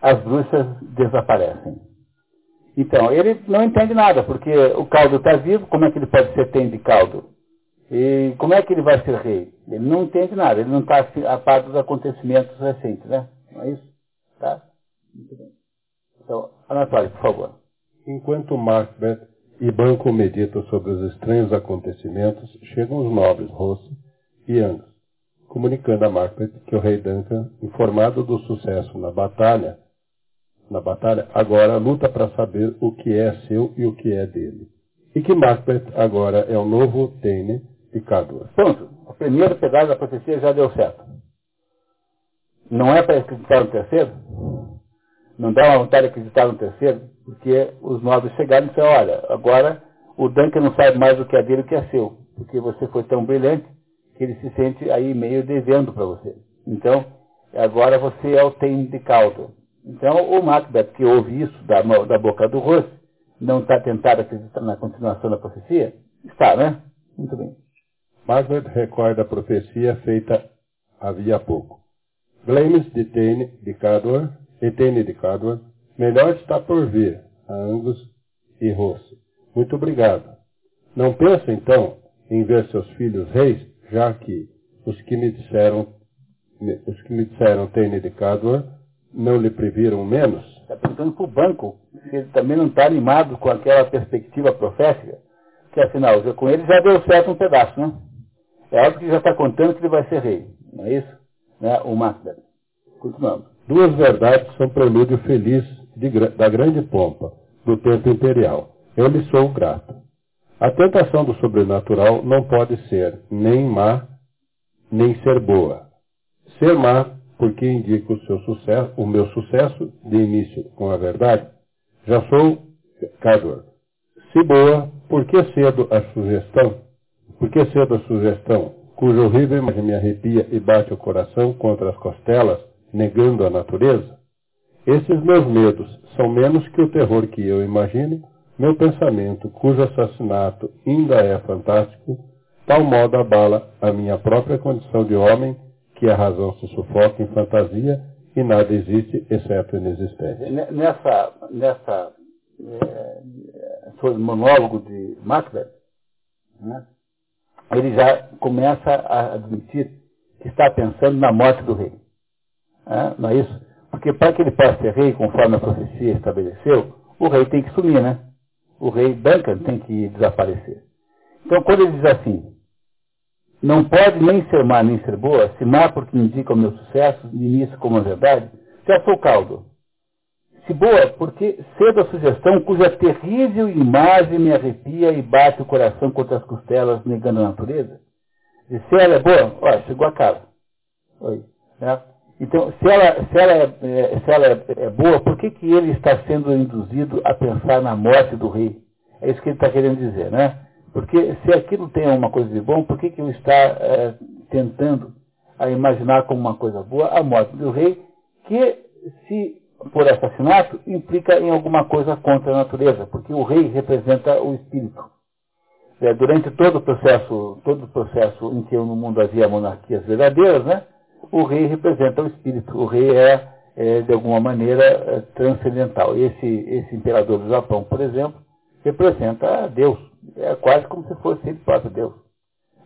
As bruxas desaparecem. Então, ele não entende nada, porque o caldo está vivo, como é que ele pode ser tem de caldo? E como é que ele vai ser rei? Ele não entende nada, ele não está a par dos acontecimentos recentes, né? Não é isso? Tá? Muito bem. Então, Anatório, por favor. Enquanto Macbeth e Banco meditam sobre os estranhos acontecimentos, chegam os nobres Rosse e Angus, comunicando a Macbeth que o rei Duncan, informado do sucesso na batalha, na batalha, agora luta para saber o que é seu e o que é dele. E que Macbeth agora é o novo Tene de Cador. Pronto. O primeiro pedaço da profecia já deu certo. Não é para acreditar no terceiro? Não dá uma vontade de acreditar no terceiro? Porque os nobres chegaram e disseram, olha, agora o Duncan não sabe mais o que é dele e o que é seu. Porque você foi tão brilhante que ele se sente aí meio devendo para você. Então, agora você é o Tene de Caldo. Então, o Macbeth, que ouve isso da, da boca do Rosse, não está tentado acreditar na continuação da profecia? Está, né? Muito bem. Macbeth recorda a profecia feita havia pouco. Glamis de Tene de Cador, Tene de Cador, melhor está por vir, a Angus e Rosse. Muito obrigado. Não pensa, então, em ver seus filhos reis, já que os que me disseram, os que me disseram Tene de Cador, não lhe previram menos? Está perguntando para o banco se ele também não está animado com aquela perspectiva profética, que afinal, com ele já deu certo um pedaço, né? É óbvio que já está contando que ele vai ser rei, não é isso? Né? O Macbeth. Continuamos. Duas verdades são prelúdio feliz de, da grande pompa do tempo imperial. Eu lhe sou grato. A tentação do sobrenatural não pode ser nem má, nem ser boa. Ser má porque indica o seu sucesso, o meu sucesso de início com a verdade. Já sou Cador. Se boa, por que cedo a sugestão? Por que cedo a sugestão, cuja horrível imagem me arrepia e bate o coração contra as costelas, negando a natureza? Esses meus medos são menos que o terror que eu imagino, meu pensamento, cujo assassinato ainda é fantástico, tal modo abala a minha própria condição de homem que a razão se sufoca em fantasia e nada existe exceto inexistência. Nessa, nessa é, monólogo de Macbeth, né, ele já começa a admitir que está pensando na morte do rei. É, não é isso? Porque para que ele possa ser rei, conforme a profecia estabeleceu, o rei tem que sumir, né? O rei Duncan tem que desaparecer. Então, quando ele diz assim, não pode nem ser má nem ser boa, se má porque indica o meu sucesso, início como a verdade, já sou caldo. Se boa, porque cedo a sugestão cuja terrível imagem me arrepia e bate o coração contra as costelas, negando a natureza. E se ela é boa, olha, chegou a casa. Oi. Né? Então, se ela, se ela, é, é, se ela é, é, boa, por que, que ele está sendo induzido a pensar na morte do rei? É isso que ele está querendo dizer, né? Porque se aquilo tem uma coisa de bom, por que, que eu está é, tentando a imaginar como uma coisa boa a morte do rei, que se por assassinato implica em alguma coisa contra a natureza, porque o rei representa o espírito. É, durante todo o processo, todo o processo em que no mundo havia monarquias verdadeiras, né, o rei representa o espírito. O rei é, é de alguma maneira é, transcendental. Esse, esse imperador do Japão, por exemplo, representa Deus. É quase como se fosse ele próprio Deus.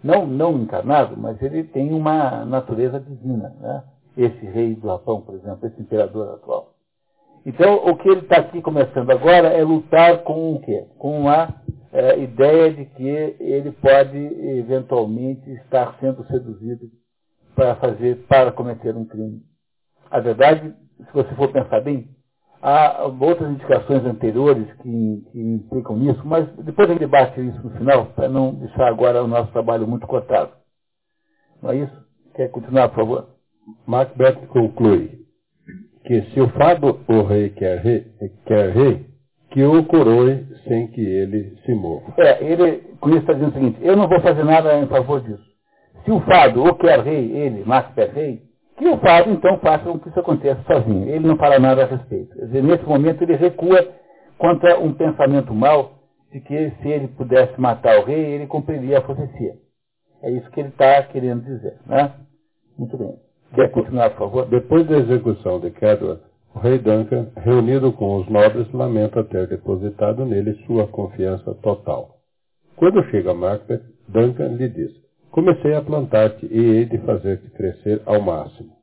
Não, não encarnado, mas ele tem uma natureza divina. Né? Esse rei do Japão, por exemplo, esse imperador atual. Então, o que ele está aqui começando agora é lutar com o quê? Com a é, ideia de que ele pode eventualmente estar sendo seduzido para fazer, para cometer um crime. A verdade, se você for pensar bem, Há outras indicações anteriores que, que implicam nisso, mas depois a gente debate isso no final, para não deixar agora o nosso trabalho muito cortado. Não é isso? Quer continuar, por favor? Macbeth conclui que se o fado o rei quer rei, quer rei que o coroe sem que ele se mova. É, ele com isso está dizendo o seguinte, eu não vou fazer nada em favor disso. Se o fado o quer rei, ele, Macbeth rei, Que o fado, então, faça com que isso aconteça sozinho. Ele não fala nada a respeito. Quer dizer, nesse momento ele recua contra um pensamento mau de que se ele pudesse matar o rei, ele cumpriria a profecia. É isso que ele está querendo dizer. Né? Muito bem. Quer continuar, por favor? Depois da execução de Cadwell, o rei Duncan, reunido com os nobres, lamenta ter depositado nele sua confiança total. Quando chega Macbeth, Duncan lhe diz, comecei a plantar-te e hei de fazer-te crescer ao máximo.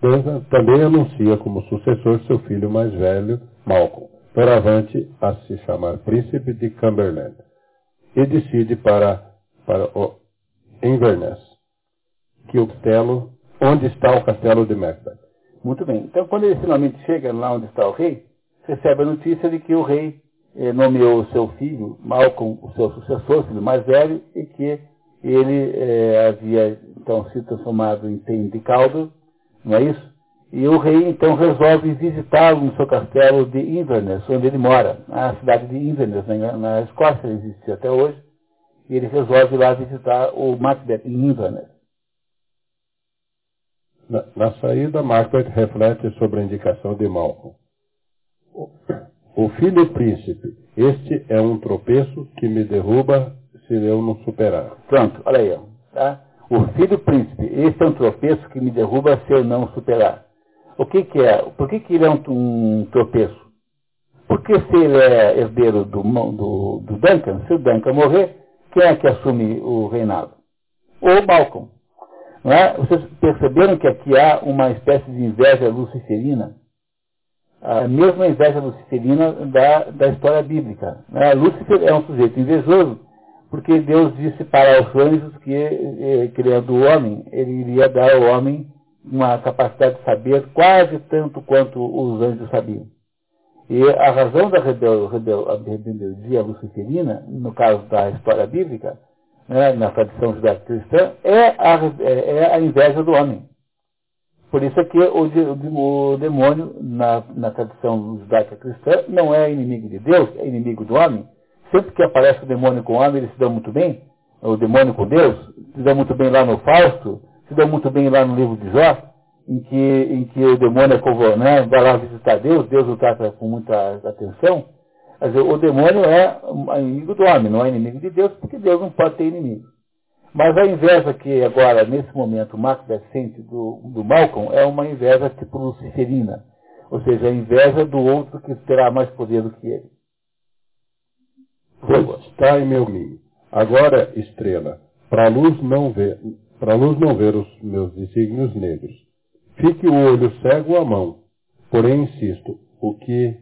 Duncan também anuncia como sucessor seu filho mais velho, Malcolm, doravante a se chamar príncipe de Cumberland, e decide para, para o Inverness, que o castelo, onde está o castelo de Macbeth. Muito bem. Então, quando ele finalmente chega lá onde está o rei, recebe a notícia de que o rei eh, nomeou o seu filho, Malcolm, o seu sucessor, filho mais velho, e que ele eh, havia então se transformado em Tem de Caldo, não é isso? E o rei então resolve visitá-lo no seu castelo de Inverness, onde ele mora. A cidade de Inverness, na, na Escócia, existe até hoje. E ele resolve lá visitar o Macbeth em Inverness. Na, na saída, Macbeth reflete sobre a indicação de Malcolm. O filho príncipe, este é um tropeço que me derruba se eu não superar. Pronto, olha aí. Tá? O filho príncipe, este é um tropeço que me derruba se eu não superar. O que, que é? Por que, que ele é um, um tropeço? Porque se ele é herdeiro do, do, do, Duncan, se o Duncan morrer, quem é que assume o reinado? O Malcolm. Não é? Vocês perceberam que aqui há uma espécie de inveja luciferina? A mesma inveja luciferina da, da história bíblica. Né? Lúcifer é um sujeito invejoso, porque Deus disse para os anjos que, eh, criando o homem, ele iria dar ao homem uma capacidade de saber quase tanto quanto os anjos sabiam. E a razão da rebel, rebel, rebeldia luciferina, no caso da história bíblica, né, na tradição judaico-cristã, é a, é, é a inveja do homem. Por isso é que o, o, o demônio, na, na tradição judaica-cristã, não é inimigo de Deus, é inimigo do homem. Sempre que aparece o demônio com o homem, eles se dão muito bem, o demônio com Deus, se dão muito bem lá no Fausto, se deu muito bem lá no livro de Jó, em que, em que o demônio é né, vai lá visitar Deus, Deus o trata com muita atenção. Quer dizer, o demônio é inimigo do homem, não é inimigo de Deus, porque Deus não pode ter inimigo. Mas a inveja que agora, nesse momento, o Macbeth sente do, do Malcolm é uma inveja tipo luciferina. Ou seja, a inveja do outro que terá mais poder do que ele. Pois está em meu ninho. Agora, estrela, para a luz não ver, para luz não ver os meus desígnios negros. Fique o olho cego à mão, porém insisto, o que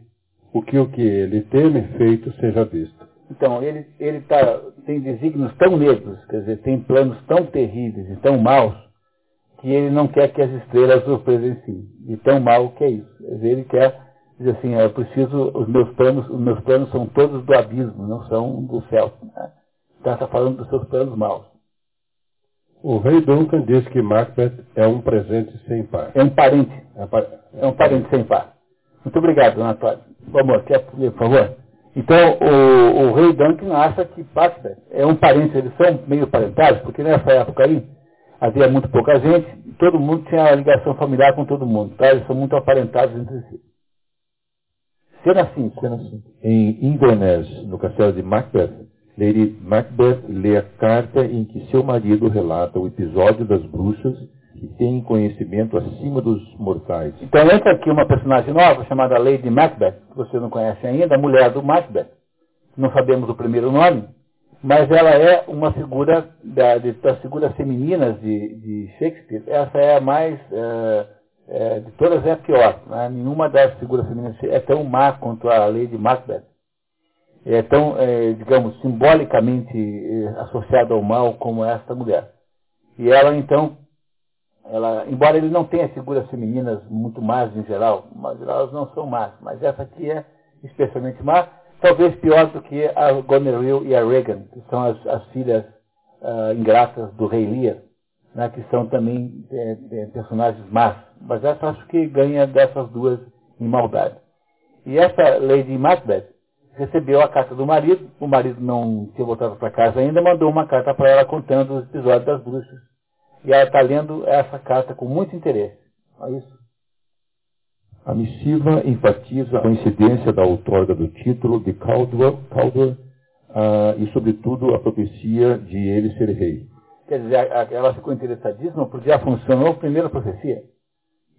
o que o que ele teme feito seja visto. Então, ele, ele tá, tem desígnios tão negros, quer dizer, tem planos tão terríveis e tão maus, que ele não quer que as estrelas o presenciem. E tão mal que é isso. Quer dizer, ele quer dizer assim, eu preciso, os meus planos, os meus planos são todos do abismo, não são do céu. Né? Então está falando dos seus planos maus. O rei Duncan diz que Macbeth é um presente sem par. É um parente. É, par... é um parente sem par. Muito obrigado, dona Antônia. Vamos, quer, por favor? Então, o, o, rei Duncan acha que Macbeth é um parente, eles são meio parentados, porque nessa época aí havia muito pouca gente, todo mundo tinha ligação familiar com todo mundo, tá? Eles são muito aparentados entre si. Cena 5. Cena 5. Em Inverness, no castelo de Macbeth, Lady Macbeth lê a carta em que seu marido relata o episódio das bruxas que têm conhecimento acima dos mortais. Então entra aqui uma personagem nova chamada Lady Macbeth, que você não conhece ainda, a mulher do Macbeth. Não sabemos o primeiro nome, mas ela é uma figura da, das figuras femininas de, de, Shakespeare. Essa é a mais é, é, de todas é a pior. Né? Nenhuma das figuras femininas é tão má quanto a Lady Macbeth é tão, é, digamos, simbolicamente é, associada ao mal como esta mulher. E ela, então, ela, embora ele não tenha figuras femininas muito más em geral, mas elas não são más, mas essa aqui é especialmente má, talvez pior do que a Goneril e a Regan, que são as, as filhas uh, ingratas do rei Lear, né, que são também é, é, personagens más. Mas essa acho que ganha dessas duas em maldade. E essa Lady Macbeth, recebeu a carta do marido, o marido não tinha voltado para casa ainda, mandou uma carta para ela contando os episódios das bruxas. E ela está lendo essa carta com muito interesse. É isso. A missiva enfatiza a coincidência da outorga do título de Caldwell, Caldwell uh, e, sobretudo, a profecia de ele ser rei. Quer dizer, ela ficou interessadíssima porque já funcionou a primeira profecia.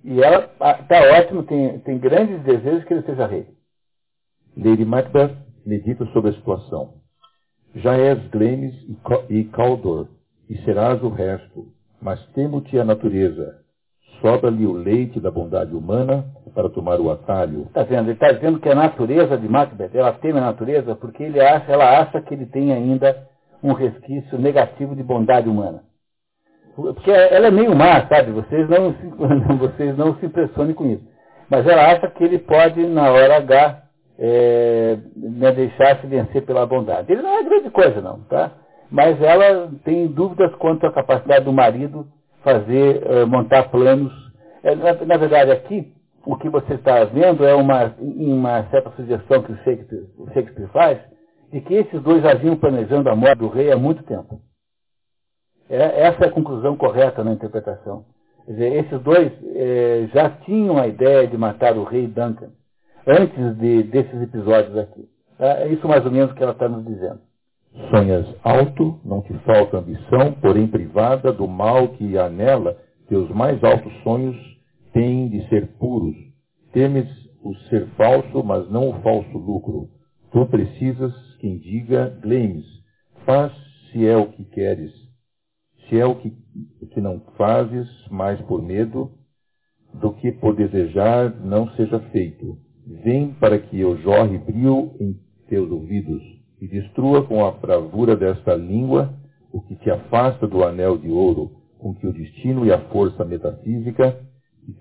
E ela está ótimo, tem, tem grandes desejos que ele seja rei. Lady Macbeth medita sobre a situação. Já és Glemes e Caldor, e serás o resto, mas temo-te a natureza, sobra-lhe o leite da bondade humana para tomar o atalho. Está vendo? Ele está dizendo que a natureza de Macbeth, ela teme a natureza porque ele acha, ela acha que ele tem ainda um resquício negativo de bondade humana. Porque ela é meio má, sabe? Vocês não, se, vocês não se impressionem com isso. Mas ela acha que ele pode, na hora H, é, né, deixar-se vencer pela bondade. Ele não é grande coisa, não, tá? Mas ela tem dúvidas quanto à capacidade do marido fazer, uh, montar planos. É, na, na, verdade, aqui, o que você está vendo é uma, uma certa sugestão que o Shakespeare, o Shakespeare faz, de que esses dois já vinham planejando a morte do rei há muito tempo. É, essa é a conclusão correta na interpretação. Quer dizer, esses dois é, já tinham a ideia de matar o rei Duncan, antes de, desses episódios aqui. É isso mais ou menos que ela está nos dizendo. Sonhas alto, não te falta ambição, porém privada do mal que há nela, teus mais altos sonhos têm de ser puros. Temes o ser falso, mas não o falso lucro. Tu precisas quem diga, Glemes, faz se é o que queres. Se é o que, que não fazes, mais por medo do que por desejar, não seja feito. Vem para que eu jorre brio em teus ouvidos e destrua com a bravura desta língua o que te afasta do anel de ouro, com que o destino e a força metafísica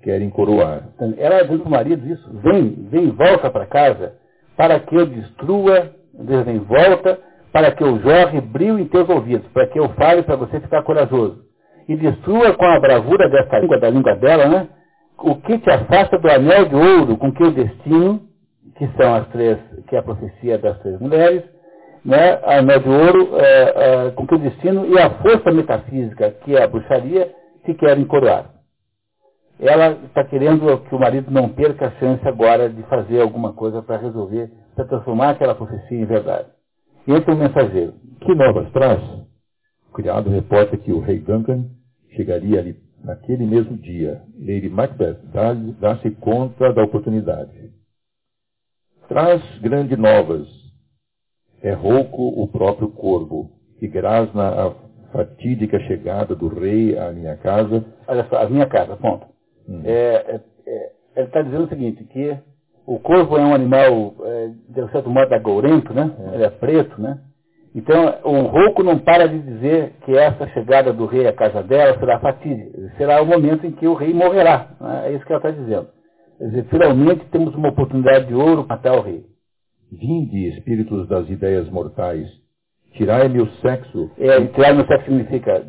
querem coroar. Então, ela diz para o marido isso, vem, vem, volta para casa, para que eu destrua, vem, volta, para que eu jorre brilho em teus ouvidos, para que eu fale para você ficar corajoso. E destrua com a bravura desta língua, da língua dela, né, o que te afasta do anel de ouro, com que o destino, que são as três, que é a profecia das três mulheres, né, anel de ouro, é, é, com que o destino e a força metafísica, que é a bruxaria, se querem coroar. Ela está querendo que o marido não perca a chance agora de fazer alguma coisa para resolver, para transformar aquela profecia em verdade. E entra o mensageiro. Que novas traz? O criado reporta que o rei Duncan chegaria ali naquele mesmo dia. Lady Macbeth dá-se conta da oportunidade. Traz grandes novas, é rouco o próprio corvo, que grasna a fatídica chegada do rei à minha casa. Olha só, a minha casa, ponto. Hum. É, é, é, ele está dizendo o seguinte, que o corvo é um animal, é, de certo modo, agourento, né? É. Ele é preto, né? Então, o rouco não para de dizer que essa chegada do rei à casa dela será fatídica. Será o momento em que o rei morrerá. Né? É isso que ela está dizendo. Quer dizer, finalmente temos uma oportunidade de ouro para matar o rei. Vinde, espíritos das ideias mortais, tirai-me o sexo. É, tirar meu sexo significa,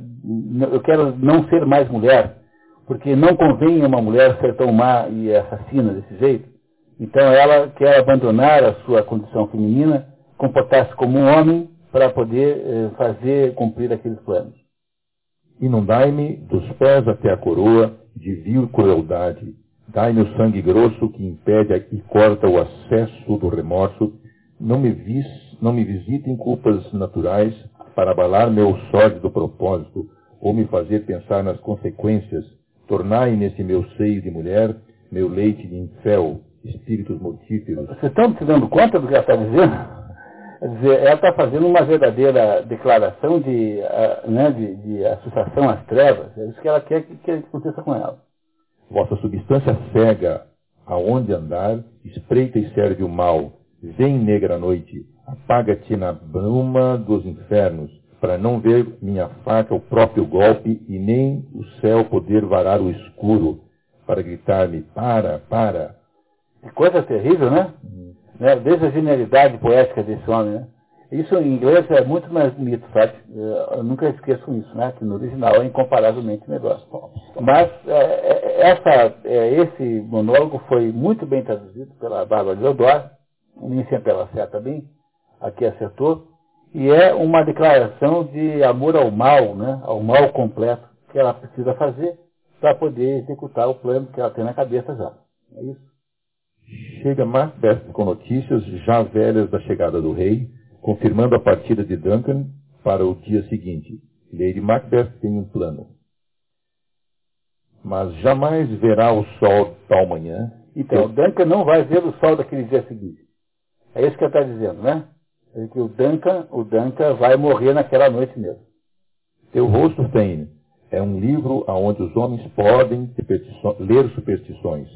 eu quero não ser mais mulher, porque não convém a uma mulher ser tão má e assassina desse jeito. Então ela quer abandonar a sua condição feminina, comportar-se como um homem para poder eh, fazer cumprir aqueles planos. Inundai-me dos pés até a coroa de vil crueldade, Dai-me o sangue grosso que impede e corta o acesso do remorso. Não me, vis, não me visitem culpas naturais para abalar meu sórdido propósito ou me fazer pensar nas consequências. Tornai nesse meu seio de mulher meu leite de infel, espíritos mortíferos. Vocês estão se dando conta do que ela está dizendo? Quer dizer, ela está fazendo uma verdadeira declaração de, uh, né, de, de, associação às trevas. É isso que ela quer que, que aconteça com ela. Vossa substância cega, aonde andar, espreita e serve o mal. Vem, negra noite, apaga-te na bruma dos infernos, para não ver minha faca o próprio golpe e nem o céu poder varar o escuro, para gritar-me, para, para. Que coisa terrível, né? Hum. né? Desde a genialidade poética desse homem, né? Isso em inglês é muito mais bonito, sabe? Eu nunca esqueço isso, né? Que no original é incomparavelmente melhor. Mas é, é, essa, é, esse monólogo foi muito bem traduzido pela Bárbara Leodoro, nem sempre ela acerta bem, aqui acertou, e é uma declaração de amor ao mal, né? Ao mal completo que ela precisa fazer para poder executar o plano que ela tem na cabeça já. É isso? Chega Macbeth com notícias já velhas da chegada do rei, confirmando a partida de Duncan para o dia seguinte. Lady Macbeth tem um plano. Mas jamais verá o sol tal manhã. Então, o Duncan não vai ver o sol daquele dia seguinte. É isso que ele está dizendo, né? É que o Duncan, o Duncan vai morrer naquela noite mesmo. Teu rosto, tem é um livro onde os homens podem ler superstições.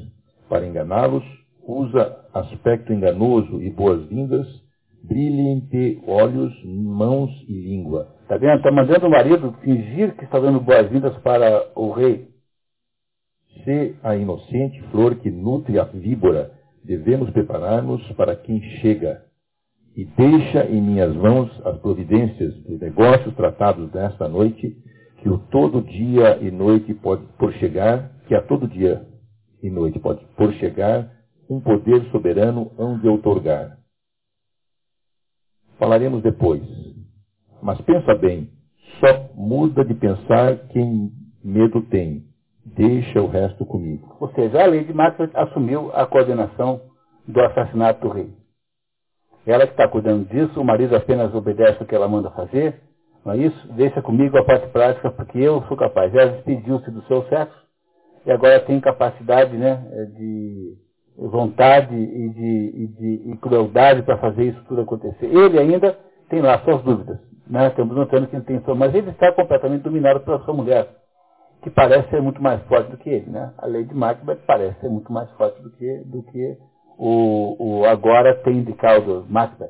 Para enganá-los, usa aspecto enganoso e boas-vindas, brilhem-te olhos, mãos e língua. Está vendo? Está mandando o marido fingir que está dando boas-vindas para o rei. Se a inocente flor que nutre a víbora, devemos preparar-nos para quem chega. E deixa em minhas mãos as providências dos negócios tratados nesta noite, que o todo dia e noite pode por chegar, que a todo dia e noite pode por chegar um poder soberano hão de outorgar. Falaremos depois. Mas pensa bem, só muda de pensar quem medo tem. Deixa o resto comigo. Ou seja, a Lady Macbeth assumiu a coordenação do assassinato do rei. Ela que está cuidando disso, o marido apenas obedece o que ela manda fazer, não é isso? Deixa comigo a parte prática, porque eu sou capaz. Ela despediu-se do seu sexo e agora tem capacidade né, de vontade e de, e de e crueldade para fazer isso tudo acontecer. Ele ainda tem lá suas dúvidas. Né? Estamos notando que ele tem sua, mas ele está completamente dominado pela sua mulher, que parece ser muito mais forte do que ele. Né? A lei de Macbeth parece ser muito mais forte do que, do que o, o agora tem de causa Macbeth.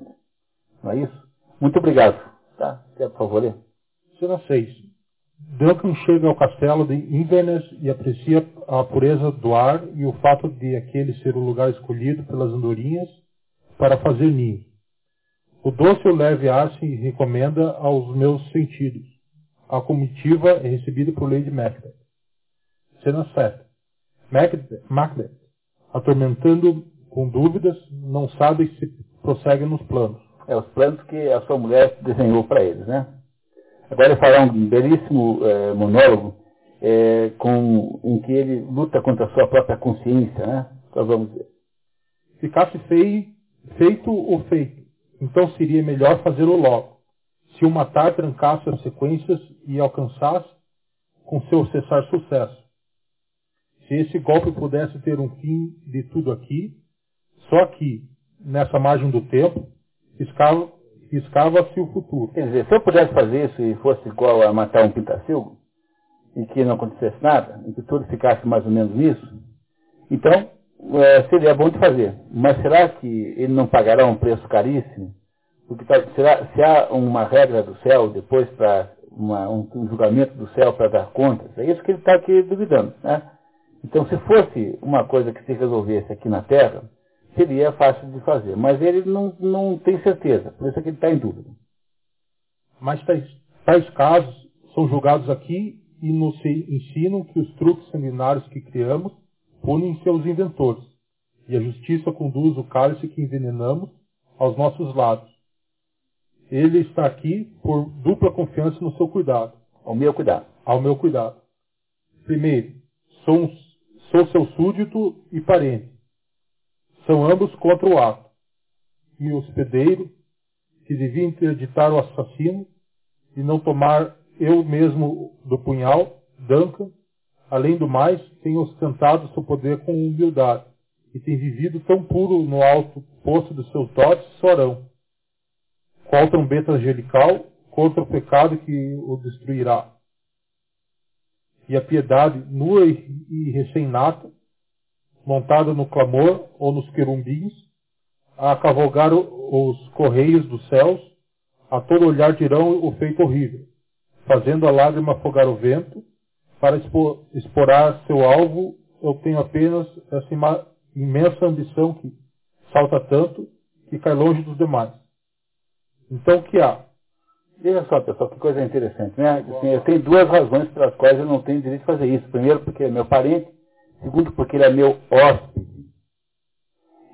Não é isso? Muito obrigado. Tá? Quer, por favor, ler? Cena 6. Duncan chega ao castelo de Inverness e aprecia a pureza do ar e o fato de aquele ser o lugar escolhido pelas andorinhas para fazer ninho. O doce o leve ar se recomenda aos meus sentidos. A comitiva é recebida por Lady Macbeth. Cena 7. Macbeth, Macbeth, atormentando com dúvidas, não sabe se prossegue nos planos. É, os planos que a sua mulher desenhou para eles, né? Agora ele fará um belíssimo é, monólogo é, com, em que ele luta contra a sua própria consciência, né? Então vamos ver. Ficasse feio, feito ou feito, então seria melhor fazê-lo logo. Se o matar trancasse as sequências e alcançasse com seu cessar sucesso. Se esse golpe pudesse ter um fim de tudo aqui, só aqui, nessa margem do tempo, escava riscava-se o futuro. Quer dizer, se eu pudesse fazer isso e fosse igual a matar um pintacilgo, e que não acontecesse nada, e que tudo ficasse mais ou menos nisso, então é, seria bom de fazer. Mas será que ele não pagará um preço caríssimo? Porque tá, será, se há uma regra do céu depois para um, um, julgamento do céu para dar contas, é isso que ele está aqui duvidando. Né? Então, se fosse uma coisa que se resolvesse aqui na Terra, seria fácil de fazer. Mas ele não, não tem certeza, por isso é que ele está em dúvida. Mas tais, tais casos são julgados aqui e nos ensinam que os truques sanguinários que criamos punem seus inventores, e a justiça conduz o cálice que envenenamos aos nossos lados. Ele está aqui por dupla confiança no seu cuidado. Ao meu cuidado. Ao meu cuidado. Primeiro, sou, sou seu súdito e parente. São ambos contra o ato. E o hospedeiro, que devia interditar o assassino e não tomar eu mesmo do punhal, Duncan, além do mais, tem ostentado seu poder com humildade e tem vivido tão puro no alto poço do seu dote sorão, qual trombeta angelical contra o pecado que o destruirá. E a piedade nua e recém-nata montada no clamor ou nos querumbins, a cavalgar os correios dos céus, a todo olhar dirão o feito horrível, fazendo a lágrima afogar o vento, para explorar seu alvo, eu tenho apenas essa imensa ambição que salta tanto que cai longe dos demais. Então o que há? Veja só, pessoal, que coisa interessante, né? Assim, eu tenho duas razões pelas quais eu não tenho direito de fazer isso. Primeiro, porque é meu parente, Segundo, porque ele é meu hóspede.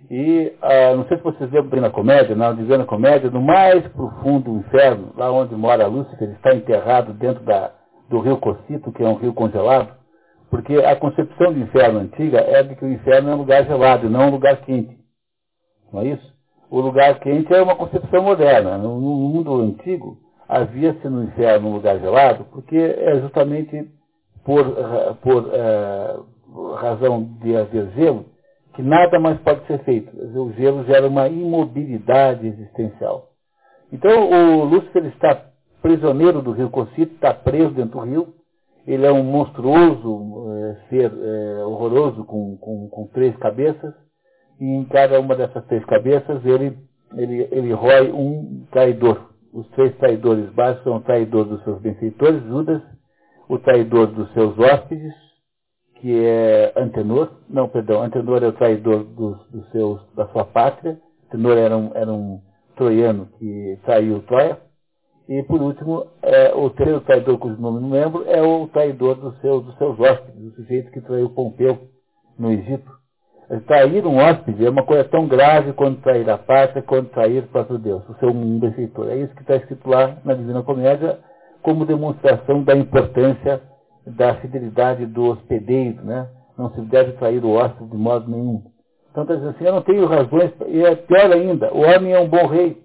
E ah, não sei se vocês lembram na comédia, na Divina Comédia, no mais profundo inferno, lá onde mora Lúcifer, ele está enterrado dentro da, do rio Cocito, que é um rio congelado. Porque a concepção do inferno antiga é de que o inferno é um lugar gelado, não um lugar quente. Não é isso? O lugar quente é uma concepção moderna. No, no mundo antigo, havia-se no inferno um lugar gelado, porque é justamente por, por é, razão de haver gelo, que nada mais pode ser feito. O gelo gera uma imobilidade existencial. Então, o Lúcifer está prisioneiro do rio Cocito, está preso dentro do rio, ele é um monstruoso é, ser é, horroroso com, com, com, três cabeças, e em cada uma dessas três cabeças ele, ele, ele rói um traidor. Os três traidores básicos são o traidor dos seus benfeitores, Judas, o traidor dos seus hóspedes, que é Antenor, não, perdão, Antenor é o traidor dos, seus, da sua pátria, Antenor era um, era um troiano que traiu Troia, e, por último, é, o terceiro traidor, cujo nome não lembro, é o traidor do seu, dos seus hóspedes, o sujeito que traiu Pompeu no Egito. Trair um hóspede é uma coisa tão grave quanto trair a pátria, quanto trair o próprio Deus, o seu benfeitor. É isso que está escrito lá na Divina Comédia, como demonstração da importância da fidelidade do hospedeiro, né? Não se deve trair o hóspede de modo nenhum. Então, está dizendo assim, eu não tenho razões, e é pior ainda, o homem é um bom rei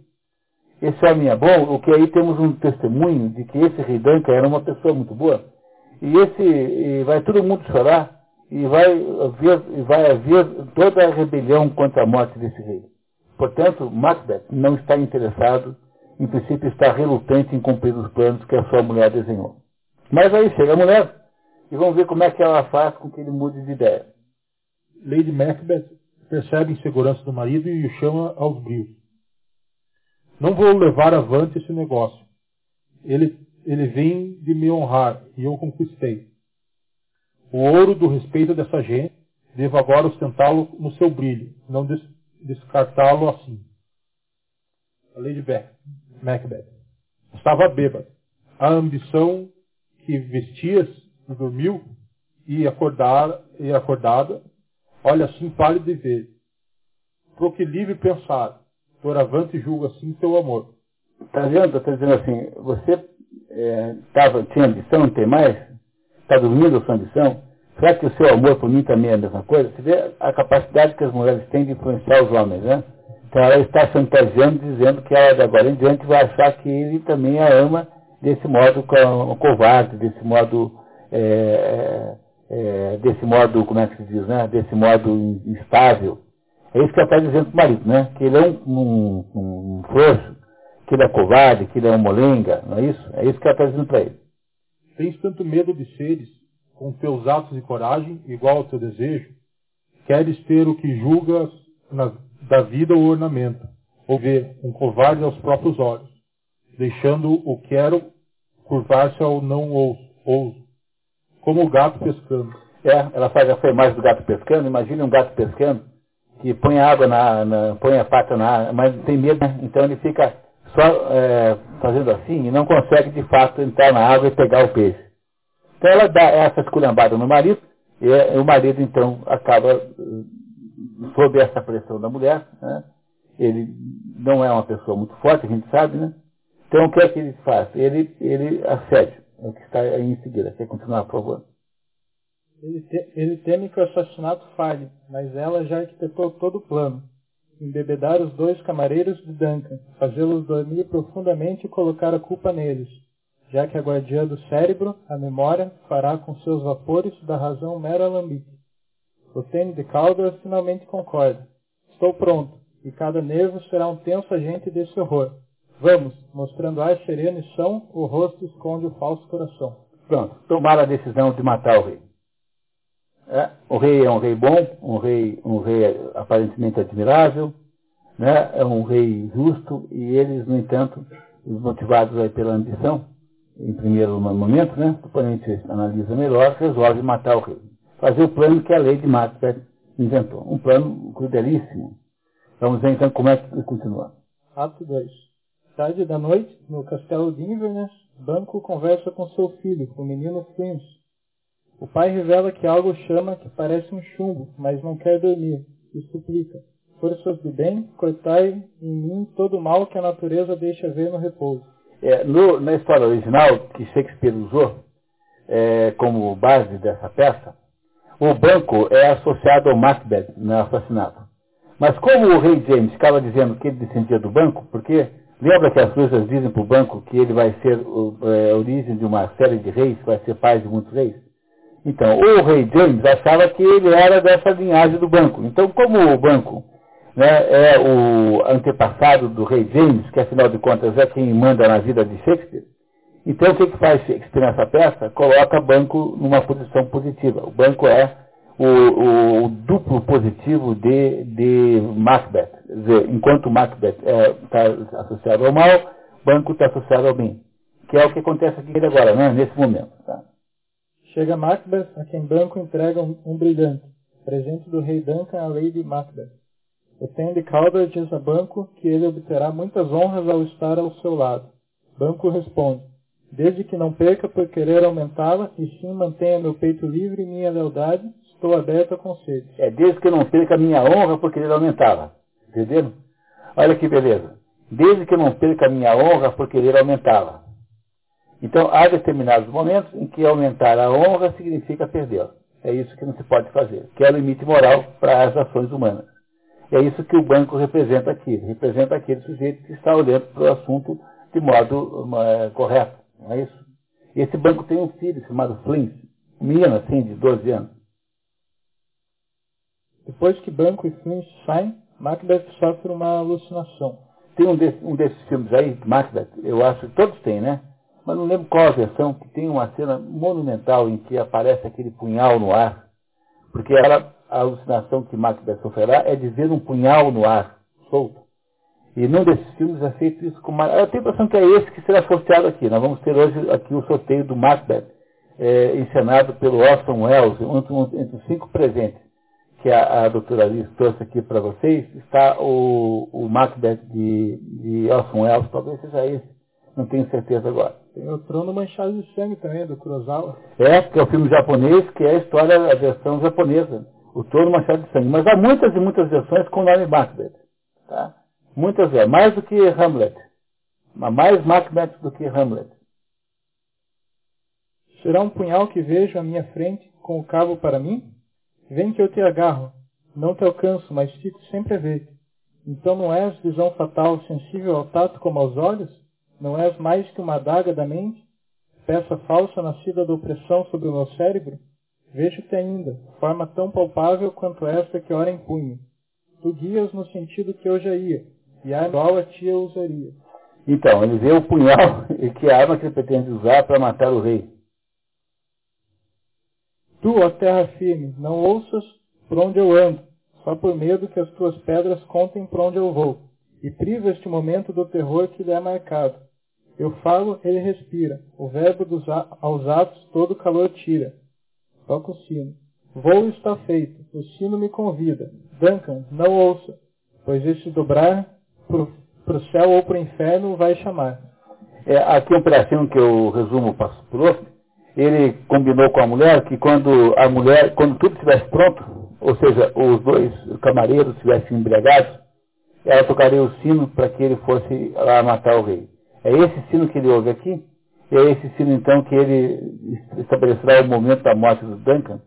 esse homem é bom, o que aí temos um testemunho de que esse rei Danca era uma pessoa muito boa. E esse e vai todo mundo chorar e vai haver, e vai haver toda a rebelião contra a morte desse rei. Portanto, Macbeth não está interessado, em princípio está relutante em cumprir os planos que a sua mulher desenhou. Mas aí chega a mulher e vamos ver como é que ela faz com que ele mude de ideia. Lady Macbeth percebe a insegurança do marido e o chama aos brios. Não vou levar avante esse negócio. Ele, ele vem de me honrar e eu conquistei. O ouro do respeito dessa gente, devo agora ostentá-lo no seu brilho, não des, descartá-lo assim. A Lady Macbeth. Estava bêbada. A ambição que vestias e dormiu e, acordar, e acordada, olha assim pálido e ver. Pro que livre pensar, Doravante julga assim teu amor. Está vendo? Está dizendo assim, você é, tava, tinha ambição, não tem mais? Está dormindo a sua ambição? Será que o seu amor por mim também é a mesma coisa? Você vê a capacidade que as mulheres têm de influenciar os homens, né? Então ela está chantageando, dizendo que ela de agora em diante vai achar que ele também a ama desse modo covarde, desse modo, é, é, desse modo, como é que se diz, né? Desse modo instável. É isso que ela está dizendo para o marido, né? Que ele é um, um, um, frouxo, que ele é covarde, que ele é um molenga, não é isso? É isso que ela está dizendo para ele. Tens tanto medo de seres, com teus atos e coragem, igual ao teu desejo, queres ter o que julgas na, da vida o ornamento, ou ver um covarde aos próprios olhos, deixando o quero curvar-se ao não ouso, como o gato pescando. É, ela faz a imagem do gato pescando, imagine um gato pescando, que põe água na, na põe a pata na água, mas tem medo, né? então ele fica só é, fazendo assim e não consegue de fato entrar na água e pegar o peixe. Então ela dá essa esculhambada no marido, e o marido então acaba sob essa pressão da mulher, né? ele não é uma pessoa muito forte, a gente sabe, né? Então o que é que ele faz? Ele, ele é o que está aí em seguida. Quer continuar, por favor? Ele, te, ele teme que o assassinato falhe, mas ela já arquitetou todo o plano. Embebedar os dois camareiros de Duncan, fazê-los dormir profundamente e colocar a culpa neles, já que a guardiã do cérebro, a memória, fará com seus vapores da razão mero alambique. O Tênis de Calder finalmente concorda. Estou pronto, e cada nervo será um tenso agente desse horror. Vamos, mostrando ar sereno e são, o rosto esconde o falso coração. Pronto, tomaram a decisão de matar o rei. É, o rei é um rei bom, um rei, um rei aparentemente admirável, né? é um rei justo, e eles, no entanto, motivados aí pela ambição, em primeiro momento, né? depois a gente analisa melhor, resolve matar o rei. Fazer o plano que a lei de Macbeth inventou. Um plano crudelíssimo. Vamos ver então como é que continua. Ato 2. Tarde da noite, no castelo de Inverness, Banco conversa com seu filho, o menino Flint, o pai revela que algo chama que parece um chumbo, mas não quer dormir, e suplica. Forças do bem, cortai em mim todo o mal que a natureza deixa ver no repouso. É, no, na história original que Shakespeare usou, é, como base dessa peça, o banco é associado ao Macbeth no assassinato. Mas como o rei James estava dizendo que ele descendia do banco, porque lembra que as coisas dizem para o banco que ele vai ser é, a origem de uma série de reis, vai ser pai de muitos reis? Então, o rei James achava que ele era dessa linhagem do banco. Então, como o banco né, é o antepassado do rei James, que afinal de contas é quem manda na vida de Shakespeare, então o que, que faz Shakespeare nessa peça? Coloca banco numa posição positiva. O banco é o, o, o duplo positivo de, de Macbeth. Quer dizer, enquanto Macbeth está é, associado ao mal, banco está associado ao bem. Que é o que acontece aqui agora, né, nesse momento. Tá? Chega Macbeth, a quem banco entrega um, um brilhante, presente do rei Duncan à Lady Macbeth. O Tende Calder diz a Banco que ele obterá muitas honras ao estar ao seu lado. Banco responde, desde que não perca por querer aumentá-la, e sim mantenha meu peito livre e minha lealdade, Estou aberto a conselhos. É desde que não perca minha honra por querer aumentá-la. Olha que beleza. Desde que não perca a minha honra por querer aumentá-la. Então, há determinados momentos em que aumentar a honra significa perdê-la. É isso que não se pode fazer, que é o limite moral para as ações humanas. É isso que o banco representa aqui. Representa aquele sujeito que está olhando para o assunto de modo uh, correto. Não é isso? Esse banco tem um filho chamado Flint, menino assim, de 12 anos. Depois que Banco e Flint saem, Macbeth sofre uma alucinação. Tem um, desse, um desses filmes aí, Macbeth, eu acho que todos têm, né? Mas não lembro qual a versão, que tem uma cena monumental em que aparece aquele punhal no ar. Porque ela, a alucinação que Macbeth sofrerá é de ver um punhal no ar, solto. E num desses filmes é feito isso com. Eu tenho a impressão que é esse que será sorteado aqui. Nós vamos ter hoje aqui o sorteio do Macbeth, é, encenado pelo Orson Welles, entre, entre os cinco presentes que a, a doutora Alice trouxe aqui para vocês, está o, o Macbeth de, de Orson Welles, talvez seja esse, não tenho certeza agora. Tem o Trono Manchado de Sangue também, do Kurosawa. É, que é o filme japonês, que é a história, a versão japonesa, o Trono Manchado de Sangue. Mas há muitas e muitas versões com o nome Macbeth. Tá? Muitas é, mais do que Hamlet. Mais Macbeth do que Hamlet. Será um punhal que vejo à minha frente com o cabo para mim? Vem que eu te agarro. Não te alcanço, mas fico sempre a ver. Então não és visão fatal, sensível ao tato como aos olhos? Não és mais que uma adaga da mente? Peça falsa nascida da opressão sobre o meu cérebro? Vejo-te ainda, forma tão palpável quanto esta que ora empunho. Tu guias no sentido que eu já ia, e a igual a ti eu usaria. Então, ele vê o punhal e que arma que ele pretende usar para matar o rei. Tu, ó terra firme, não ouças por onde eu ando, só por medo que as tuas pedras contem por onde eu vou, e priva este momento do terror que lhe é marcado. Eu falo, ele respira, o verbo dos aos atos todo calor tira. Toca o sino. Voo está feito, o sino me convida. Duncan, não ouça, pois este dobrar pro, pro céu ou pro inferno vai chamar. É, aqui um pedacinho que eu resumo para o ele combinou com a mulher que quando a mulher, quando tudo estivesse pronto, ou seja, os dois camareiros estivessem embriagados, ela tocaria o sino para que ele fosse lá matar o rei. É esse sino que ele ouve aqui, e é esse sino então que ele estabelecerá o momento da morte do Duncan,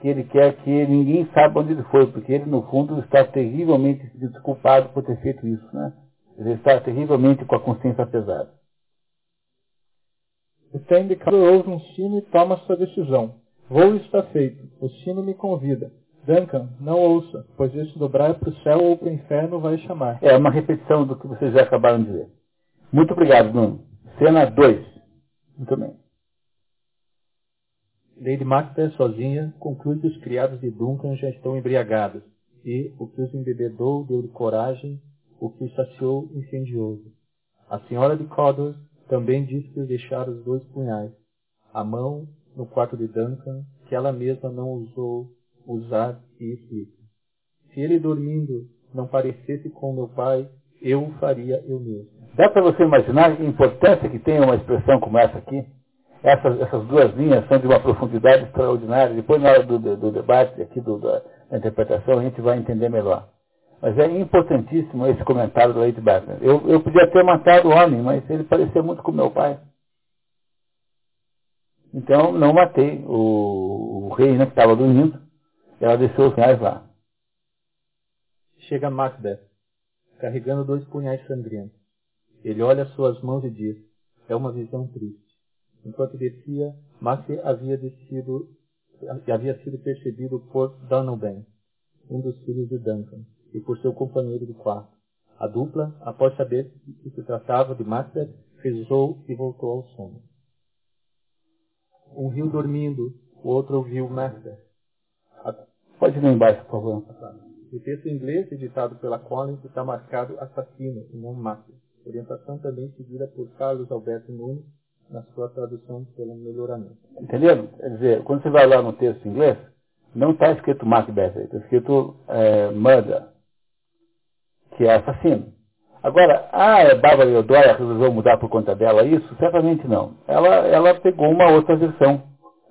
que ele quer que ninguém saiba onde ele foi, porque ele no fundo está terrivelmente desculpado por ter feito isso, né? Ele está terrivelmente com a consciência pesada. O Tendicador ouve um sino e toma sua decisão. Voo está feito. O sino me convida. Duncan, não ouça, pois esse dobrar para o céu ou para o inferno vai chamar. É uma repetição do que vocês já acabaram de ver. Muito obrigado, Nuno. Cena 2. Muito bem. Lady Macbeth sozinha conclui que os criados de Duncan já estão embriagados, e o que os embebedou deu-lhe coragem, o que os saciou incendioso. A senhora de Cawdor também disse que deixara os dois punhais, a mão no quarto de Duncan, que ela mesma não usou usar e explica. Se ele dormindo não parecesse com meu pai, eu o faria eu mesmo. Dá para você imaginar a importância que tem uma expressão como essa aqui? Essas, essas duas linhas são de uma profundidade extraordinária. Depois, na hora do, do, do debate, aqui do, da interpretação, a gente vai entender melhor. Mas é importantíssimo esse comentário do Lady Batman. Eu, eu podia ter matado o homem, mas ele parecia muito com meu pai. Então não matei o, o rei, né, que estava dormindo. Ela deixou os punhais lá. Chega Macbeth, carregando dois punhais sangrentos. Ele olha suas mãos e diz: É uma visão triste. Enquanto descia, Macbeth havia descido havia sido percebido por Donovan, um dos filhos de Duncan, e por seu companheiro de quarto. A dupla, após saber que se tratava de Macbeth, rezou e voltou ao sono. Um riu dormindo, o outro ouviu Macbeth. Pode ir embaixo, por favor. O texto em inglês, editado pela Collins, está marcado assassino e não Macbeth. Orientação também seguida por Carlos Alberto Nunes na sua tradução pelo melhoramento. Entendeu? Quer dizer, quando você vai lá no texto em inglês, não está escrito Macbeth, está escrito é, murder, que é assassino. Agora, a ah, Bárbara Eudóia resolveu mudar por conta dela isso? Certamente não. Ela, ela pegou uma outra versão.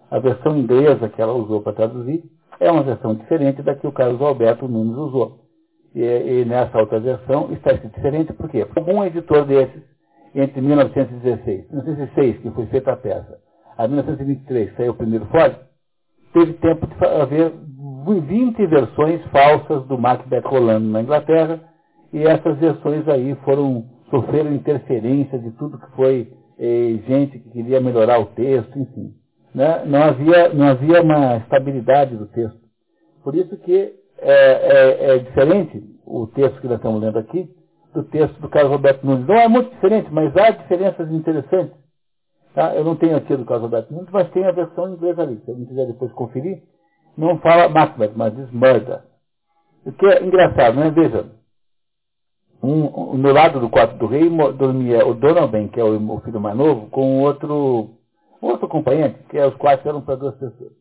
A versão inglesa que ela usou para traduzir é uma versão diferente da que o Carlos Alberto Nunes usou. E, e nessa outra versão está escrito diferente por quê? Porque algum editor desses entre 1916 e 1906, que foi feita a peça, a 1923 saiu o primeiro fólico, teve tempo de haver 20 versões falsas do Macbeth rolando na Inglaterra, e essas versões aí foram, sofreram interferência de tudo que foi eh, gente que queria melhorar o texto, enfim. Né? Não, havia, não havia uma estabilidade do texto. Por isso que é, é, é diferente o texto que nós estamos lendo aqui, do texto do Carlos Roberto Nunes. Não é muito diferente, mas há diferenças interessantes. Tá? Eu não tenho aqui do Carlos Roberto Nunes, mas tem a versão em inglês ali. Se alguém quiser depois conferir, não fala Macbeth, mas diz murder. O que é engraçado, né? Veja, um, no lado do quarto do rei dormia o Donovan, que é o, filho mais novo, com outro, outro acompanhante, que é, os quatro eram para duas pessoas.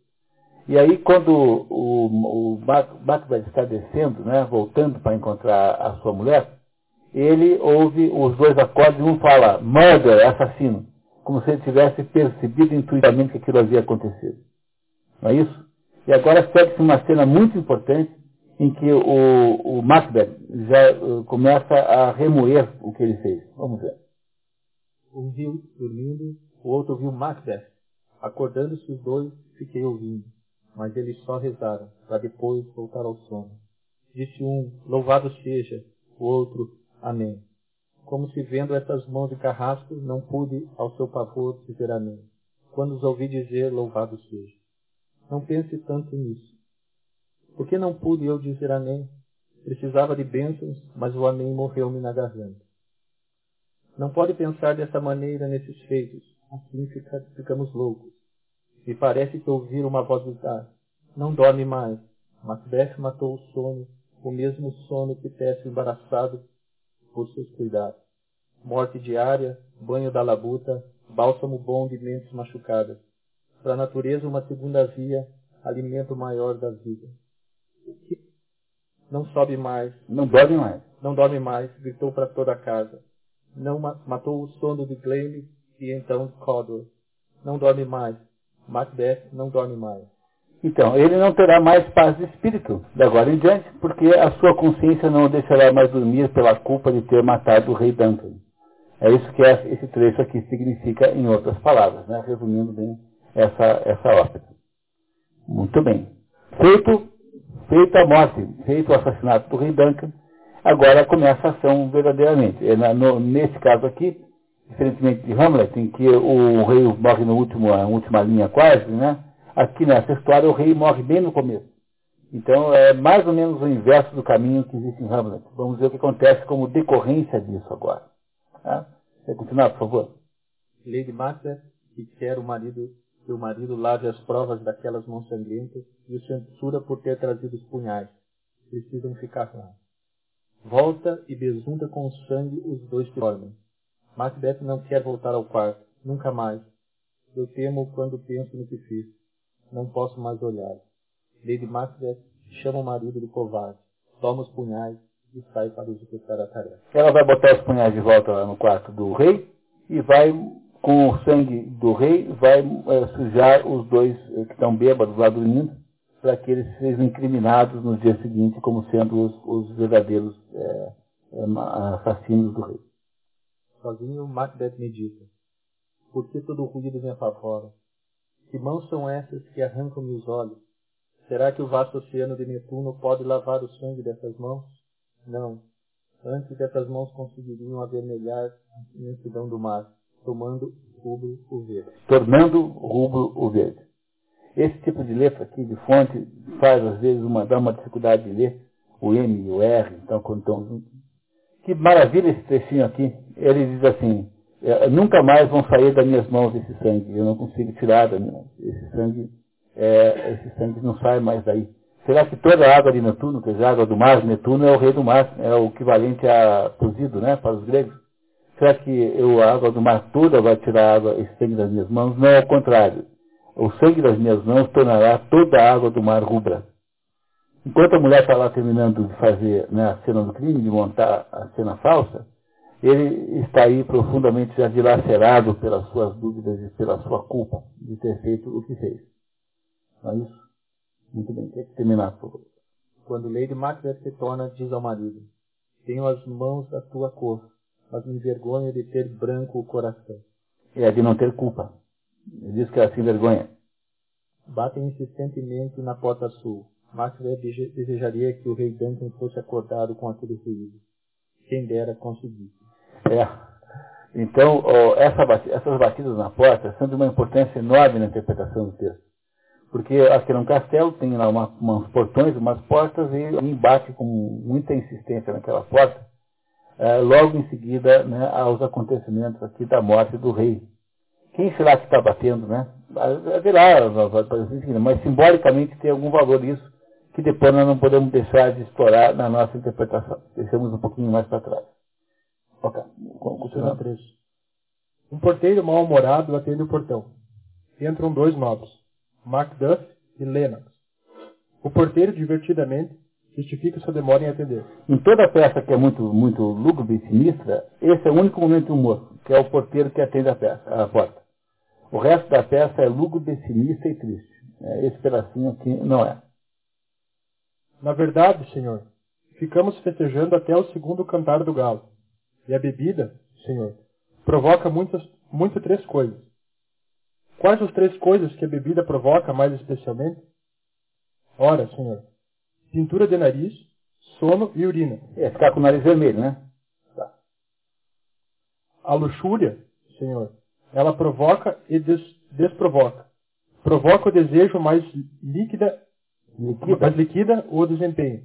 E aí, quando o, o Macbeth está descendo, né, voltando para encontrar a sua mulher, ele ouve os dois acordes um fala, murder, assassino, como se ele tivesse percebido intuitivamente que aquilo havia acontecido. Não é isso? E agora segue-se uma cena muito importante em que o, o Macbeth já uh, começa a remoer o que ele fez. Vamos ver. Um viu dormindo, o outro viu Macbeth. Acordando-se os dois, fiquei ouvindo, mas eles só rezaram, para depois voltar ao sono. Disse um, louvado seja, o outro, Amém. Como se vendo essas mãos de carrasco, não pude, ao seu pavor, dizer amém. Quando os ouvi dizer, louvado seja. Não pense tanto nisso. Por que não pude eu dizer amém? Precisava de bênçãos, mas o amém morreu-me na garganta. Não pode pensar dessa maneira nesses feitos. Assim fica, ficamos loucos. Me parece que ouvir uma voz gritar. Não dorme mais. Macbeth matou o sono, o mesmo sono que tece embaraçado por seus cuidados. Morte diária, banho da labuta, bálsamo bom de mentes machucadas. Para a natureza uma segunda via, alimento maior da vida. Não sobe mais. Não dorme mais. Não dorme mais, gritou para toda a casa. Não ma matou o sono de Glane e então Codor. Não dorme mais. Macbeth não dorme mais. Então, ele não terá mais paz de espírito de agora em diante, porque a sua consciência não o deixará mais dormir pela culpa de ter matado o rei Duncan. É isso que esse trecho aqui significa em outras palavras, né? resumindo bem essa, essa ópera. Muito bem. Feito, feita a morte, feito o assassinato do rei Duncan, agora começa a ação verdadeiramente. É na, no, nesse caso aqui, diferentemente de Hamlet, em que o rei morre na última linha quase, né? Aqui nessa história, o rei morre bem no começo. Então, é mais ou menos o inverso do caminho que existe em Hamlet. Vamos ver o que acontece como decorrência disso agora. Tá? Quer continuar, por favor? Lady Macbeth, que quer o marido que o marido lave as provas daquelas mãos sangrentas e o censura por ter trazido os punhais. Precisam ficar lá. Volta e besunta com sangue os dois que dormem. Macbeth não quer voltar ao quarto, nunca mais. Eu temo quando penso no que fiz. Não posso mais olhar. Lady Macbeth chama o marido do covarde, toma os punhais e sai para executar a tarefa. Ela vai botar os punhais de volta no quarto do rei e vai, com o sangue do rei, vai é, sujar os dois é, que estão bêbados lá dormindo, para que eles sejam incriminados no dia seguinte como sendo os, os verdadeiros é, assassinos do rei. Sozinho, Macbeth medita. Por que todo o ruído me apavora? Que mãos são essas que arrancam-me os olhos? Será que o vasto oceano de Netuno pode lavar o sangue dessas mãos? Não. Antes essas mãos conseguiriam avermelhar a imensidão do mar, tomando rubro o verde. Tornando rubro o verde. Esse tipo de letra aqui, de fonte, faz às vezes uma, dá uma dificuldade de ler o M e o R, então quando estão juntos. Que maravilha esse trechinho aqui. Ele diz assim, é, nunca mais vão sair das minhas mãos esse sangue, eu não consigo tirar da minha, esse sangue, é, esse sangue não sai mais daí. Será que toda a água de Netuno, quer dizer, a água do mar, Netuno é o rei do mar, é o equivalente a cozido, né, para os gregos? Será que eu, a água do mar toda vai tirar a água, esse sangue das minhas mãos? Não, ao contrário. O sangue das minhas mãos tornará toda a água do mar rubra. Enquanto a mulher está lá terminando de fazer né, a cena do crime, de montar a cena falsa, ele está aí profundamente já dilacerado pelas suas dúvidas e pela sua culpa de ter feito o que fez. Não é isso? Muito bem, tem que terminar, por favor. Quando Lady Macbeth se torna, diz ao marido, tenho as mãos da tua cor, mas me envergonho de ter branco o coração. É de não ter culpa. Ele diz que ela se envergonha. Batem insistentemente na porta sul. Macbeth desejaria que o rei Duncan fosse acordado com aquele ruído. Quem dera conseguir. É. Então, essa essas batidas na porta são de uma importância enorme na interpretação do texto. Porque aqui no castelo tem lá uma, uns portões, umas portas, e alguém bate com muita insistência naquela porta, é, logo em seguida né, aos acontecimentos aqui da morte do rei. Quem será que está batendo, né? Haverá, mas simbolicamente tem algum valor isso, que depois nós não podemos deixar de explorar na nossa interpretação. Deixamos um pouquinho mais para trás. Ok, continua. Um porteiro mal-humorado atende o portão. Entram dois nobres. Macduff e Lennox. O porteiro, divertidamente, justifica sua demora em atender. Em toda a peça que é muito, muito lúgubre e sinistra, esse é o único momento de humor, que é o porteiro que atende a, peça, a porta. O resto da peça é lúgubre, sinistra e triste. É, esse pedacinho aqui não é. Na verdade, senhor, ficamos festejando até o segundo cantar do galo. E a bebida, senhor, provoca muitas, muito três coisas. Quais as três coisas que a bebida provoca mais especialmente? Ora, senhor, pintura de nariz, sono e urina. É, ficar com o nariz vermelho, né? Tá. A luxúria, senhor, ela provoca e des desprovoca. Provoca o desejo mais líquida, mais líquida o desempenho.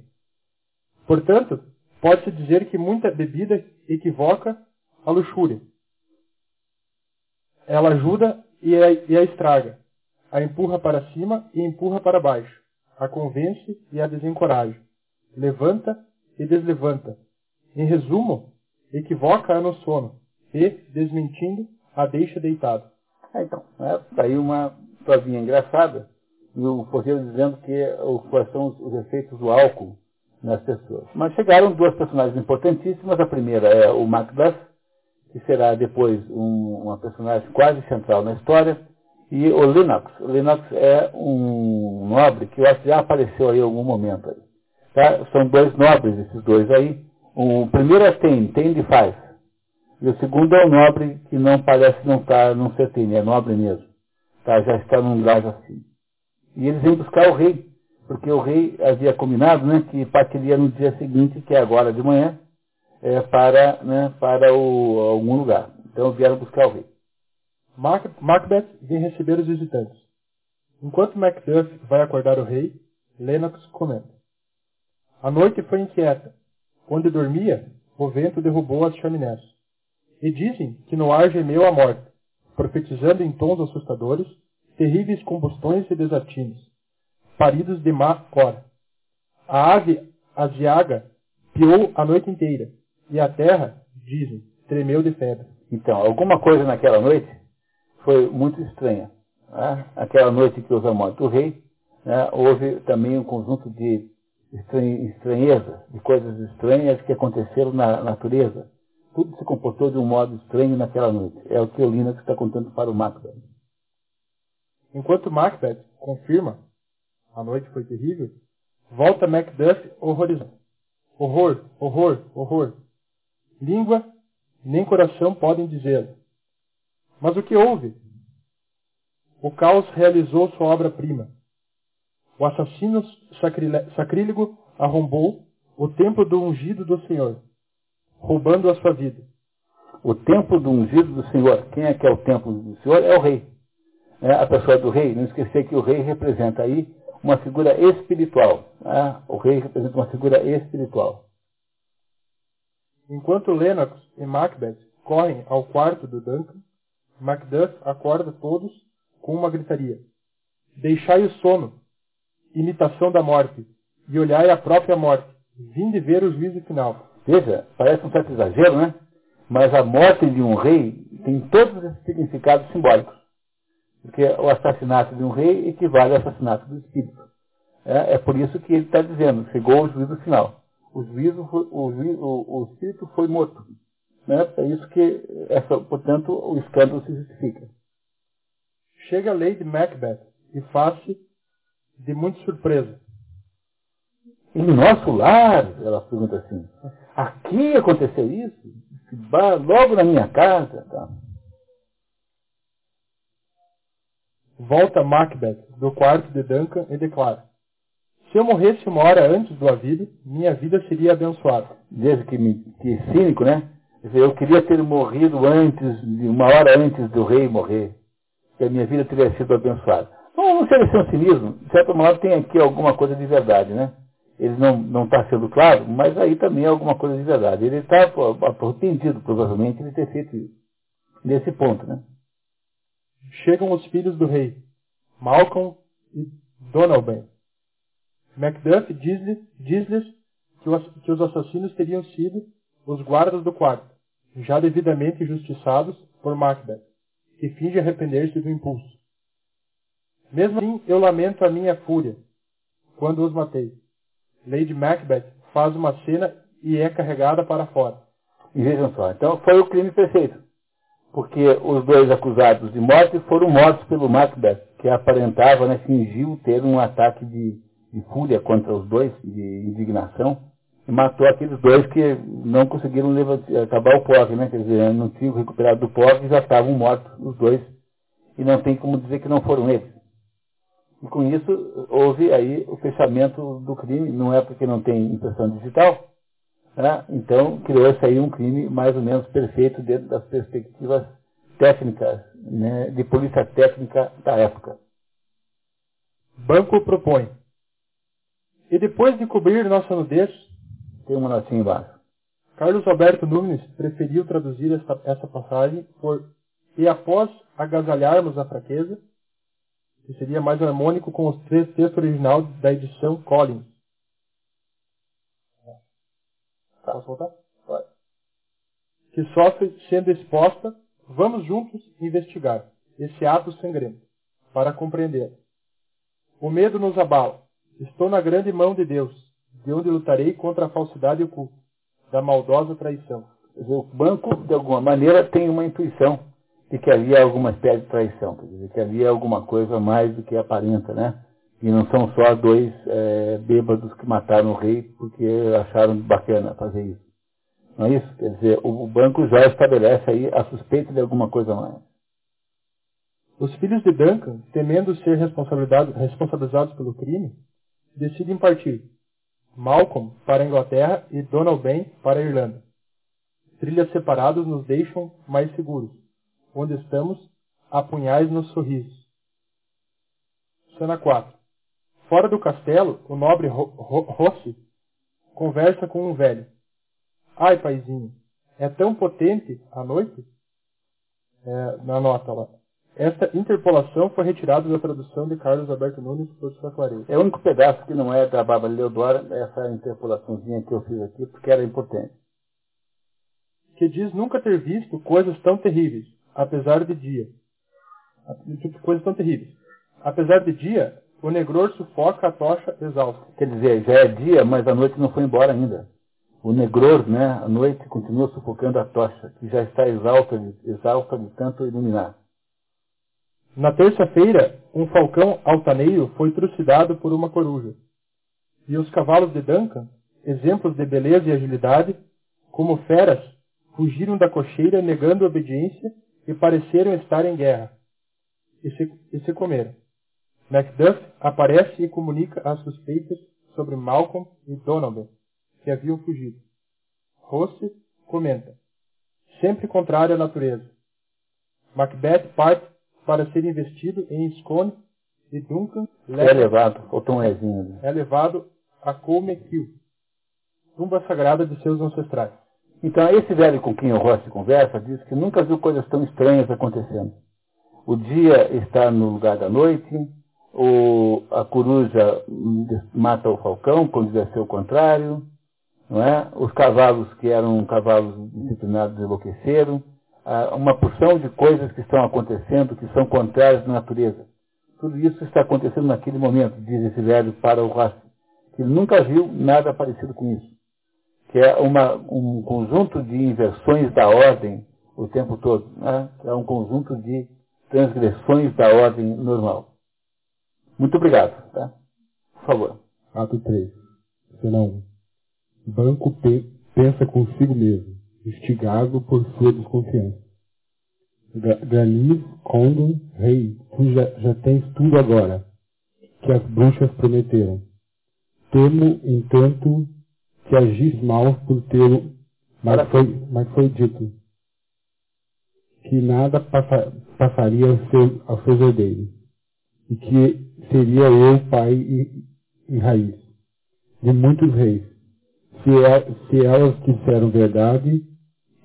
Portanto, pode-se dizer que muita bebida equivoca a luxúria. Ela ajuda e a, e a estraga, a empurra para cima e empurra para baixo, a convence e a desencoraja, levanta e deslevanta. Em resumo, equivoca-a no sono e, desmentindo, a deixa deitada. É, então, é, daí uma provinha engraçada, e o porteiro dizendo que quais são os, os efeitos do álcool nas pessoas. Mas chegaram duas personagens importantíssimas. A primeira é o Macbeth, que será depois um, uma personagem quase central na história, e o Linux. O Linux é um nobre que eu acho que já apareceu aí em algum momento. Aí. Tá? São dois nobres, esses dois aí. O primeiro é Tem, Tem de faz. E o segundo é o nobre que não parece não estar tá, não ser Tem, é nobre mesmo. Tá? Já está num grau assim. E eles vêm buscar o rei, porque o rei havia combinado né, que partiria no dia seguinte, que é agora de manhã, é, para, né, para o, algum lugar. Então vieram buscar o rei. Macbeth vem receber os visitantes. Enquanto Macduff vai acordar o rei, Lennox comenta. A noite foi inquieta. Onde dormia, o vento derrubou as chaminés. E dizem que no ar gemeu a morte, profetizando em tons assustadores terríveis combustões e desatinos, paridos de má cor. A ave asiaga piou a noite inteira, e a terra, dizem, tremeu de febre. Então, alguma coisa naquela noite foi muito estranha. Né? Aquela noite que houve a morte do rei, né? houve também um conjunto de estranheza, de coisas estranhas que aconteceram na natureza. Tudo se comportou de um modo estranho naquela noite. É o que o Linux está contando para o Macbeth. Enquanto Macbeth confirma, a noite foi terrível, volta Macduff horrorizado. Horror, horror, horror. Língua nem coração podem dizê-lo. Mas o que houve? O caos realizou sua obra-prima. O assassino sacrílego arrombou o templo do ungido do Senhor, roubando a sua vida. O templo do ungido do Senhor, quem é que é o templo do Senhor? É o rei. É a pessoa do rei. Não esquecer que o rei representa aí uma figura espiritual. Né? O rei representa uma figura espiritual. Enquanto Lennox e Macbeth correm ao quarto do Duncan, Macduff acorda todos com uma gritaria. Deixai o sono, imitação da morte, e olhai a própria morte. Vinde ver o juízo final. Veja, parece um certo exagero, né? Mas a morte de um rei tem todos esses significados simbólicos. Porque o assassinato de um rei equivale ao assassinato do espírito. É, é por isso que ele está dizendo, chegou o juízo final. O, juízo, o, juízo, o, o espírito foi morto. Né? É isso que, essa, portanto, o escândalo se justifica. Chega a Lady Macbeth e faz-se de muita surpresa. Em nosso lar, ela pergunta assim, aqui aconteceu isso? Logo na minha casa? Tá? Volta Macbeth do quarto de Duncan e declara: Se eu morresse uma hora antes do aviso, minha vida seria abençoada. Veja que, que cínico, né? Eu queria ter morrido antes, uma hora antes do rei morrer, que a minha vida teria sido abençoada. Não, não seria ser um cinismo. De certo modo tem aqui alguma coisa de verdade, né? Ele não está sendo claro, mas aí também é alguma coisa de verdade. Ele está arrependido, provavelmente, de ter feito isso. Nesse ponto, né? chegam os filhos do rei, Malcolm e Donalbain. Macduff diz-lhes diz que os assassinos teriam sido os guardas do quarto, já devidamente injustiçados por Macbeth, que finge arrepender-se do impulso. Mesmo assim, eu lamento a minha fúria quando os matei. Lady Macbeth faz uma cena e é carregada para fora. E vejam só, então foi o crime perfeito porque os dois acusados de morte foram mortos pelo Macbeth, que aparentava, né, fingiu ter um ataque de, de fúria contra os dois, de indignação, matou aqueles dois que não conseguiram levantar, acabar o POC, né, quer dizer, não tinham recuperado do POC e já estavam mortos os dois, e não tem como dizer que não foram eles. E com isso houve aí o fechamento do crime, não é porque não tem impressão digital, né? Então, criou-se aí um crime mais ou menos perfeito dentro das perspectivas técnicas, né, de polícia técnica da época. Banco propõe. E depois de cobrir nossa nudez, tem uma notinha embaixo. Carlos Alberto Nunes preferiu traduzir esta, essa passagem por e após agasalharmos a fraqueza, que seria mais harmônico com o texto original da edição Collins. Posso voltar? Vai. Que sofre sendo exposta, vamos juntos investigar esse ato sangrento, para compreender. O medo nos abala. Estou na grande mão de Deus, de onde lutarei contra a falsidade oculta, da maldosa traição. O banco, de alguma maneira, tem uma intuição de que havia alguma espécie de traição, quer dizer, que havia alguma coisa mais do que aparenta, né? E não são só dois é, bêbados que mataram o rei porque acharam bacana fazer isso. Não é isso? Quer dizer, o, o banco já estabelece aí a suspeita de alguma coisa mais. Os filhos de Duncan, temendo ser responsabilizados pelo crime, decidem partir. Malcolm para a Inglaterra e Donald Ben para a Irlanda. Trilhas separadas nos deixam mais seguros. Onde estamos, apunhais nos sorrisos. Cena 4. Fora do castelo, o nobre Rossi conversa com um velho. Ai, paizinho, é tão potente a noite? É, na nota lá. Esta interpolação foi retirada da tradução de Carlos Alberto Nunes por sua clareza. É o único pedaço que não é da Bárbara Leodora, essa interpolaçãozinha que eu fiz aqui, porque era importante. Que diz nunca ter visto coisas tão terríveis, apesar de dia. Coisas tão terríveis. Apesar de dia, o negror sufoca a tocha exausta. Quer dizer, já é dia, mas a noite não foi embora ainda. O negror, né, a noite continua sufocando a tocha, que já está exausta de, exausta de tanto iluminar. Na terça-feira, um falcão altaneiro foi trucidado por uma coruja. E os cavalos de Duncan, exemplos de beleza e agilidade, como feras, fugiram da cocheira negando obediência e pareceram estar em guerra. e se, e se comeram. Macduff aparece e comunica as suspeitas sobre Malcolm e Donovan, que haviam fugido. Rossi comenta, sempre contrário à natureza. Macbeth parte para ser investido em Scone e Duncan leva, é levado, faltou um ezinho É levado a Colmekill, tumba sagrada de seus ancestrais. Então, esse velho com quem o Rossi conversa diz que nunca viu coisas tão estranhas acontecendo. O dia está no lugar da noite, o, a coruja mata o falcão, quando deve ser o contrário, não é? Os cavalos que eram cavalos disciplinados enlouqueceram, uma porção de coisas que estão acontecendo que são contrárias à natureza. Tudo isso está acontecendo naquele momento, diz esse velho para o Rossi, que nunca viu nada parecido com isso. Que é uma, um conjunto de inversões da ordem o tempo todo. Né? É um conjunto de transgressões da ordem normal. Muito obrigado. Tá? Por favor. Ato 3. Cena 1. Banco P pensa consigo mesmo, instigado por sua desconfiança. Galis, Condor, rei, tu já, já tens tudo agora, que as bruxas prometeram. Temo, entanto, que agis mal por tê-lo, mas foi, mas foi dito que nada passa, passaria ao seu, aos seus herdeiros, e que seria eu pai e, e raiz de muitos reis. Se, é, se elas disseram verdade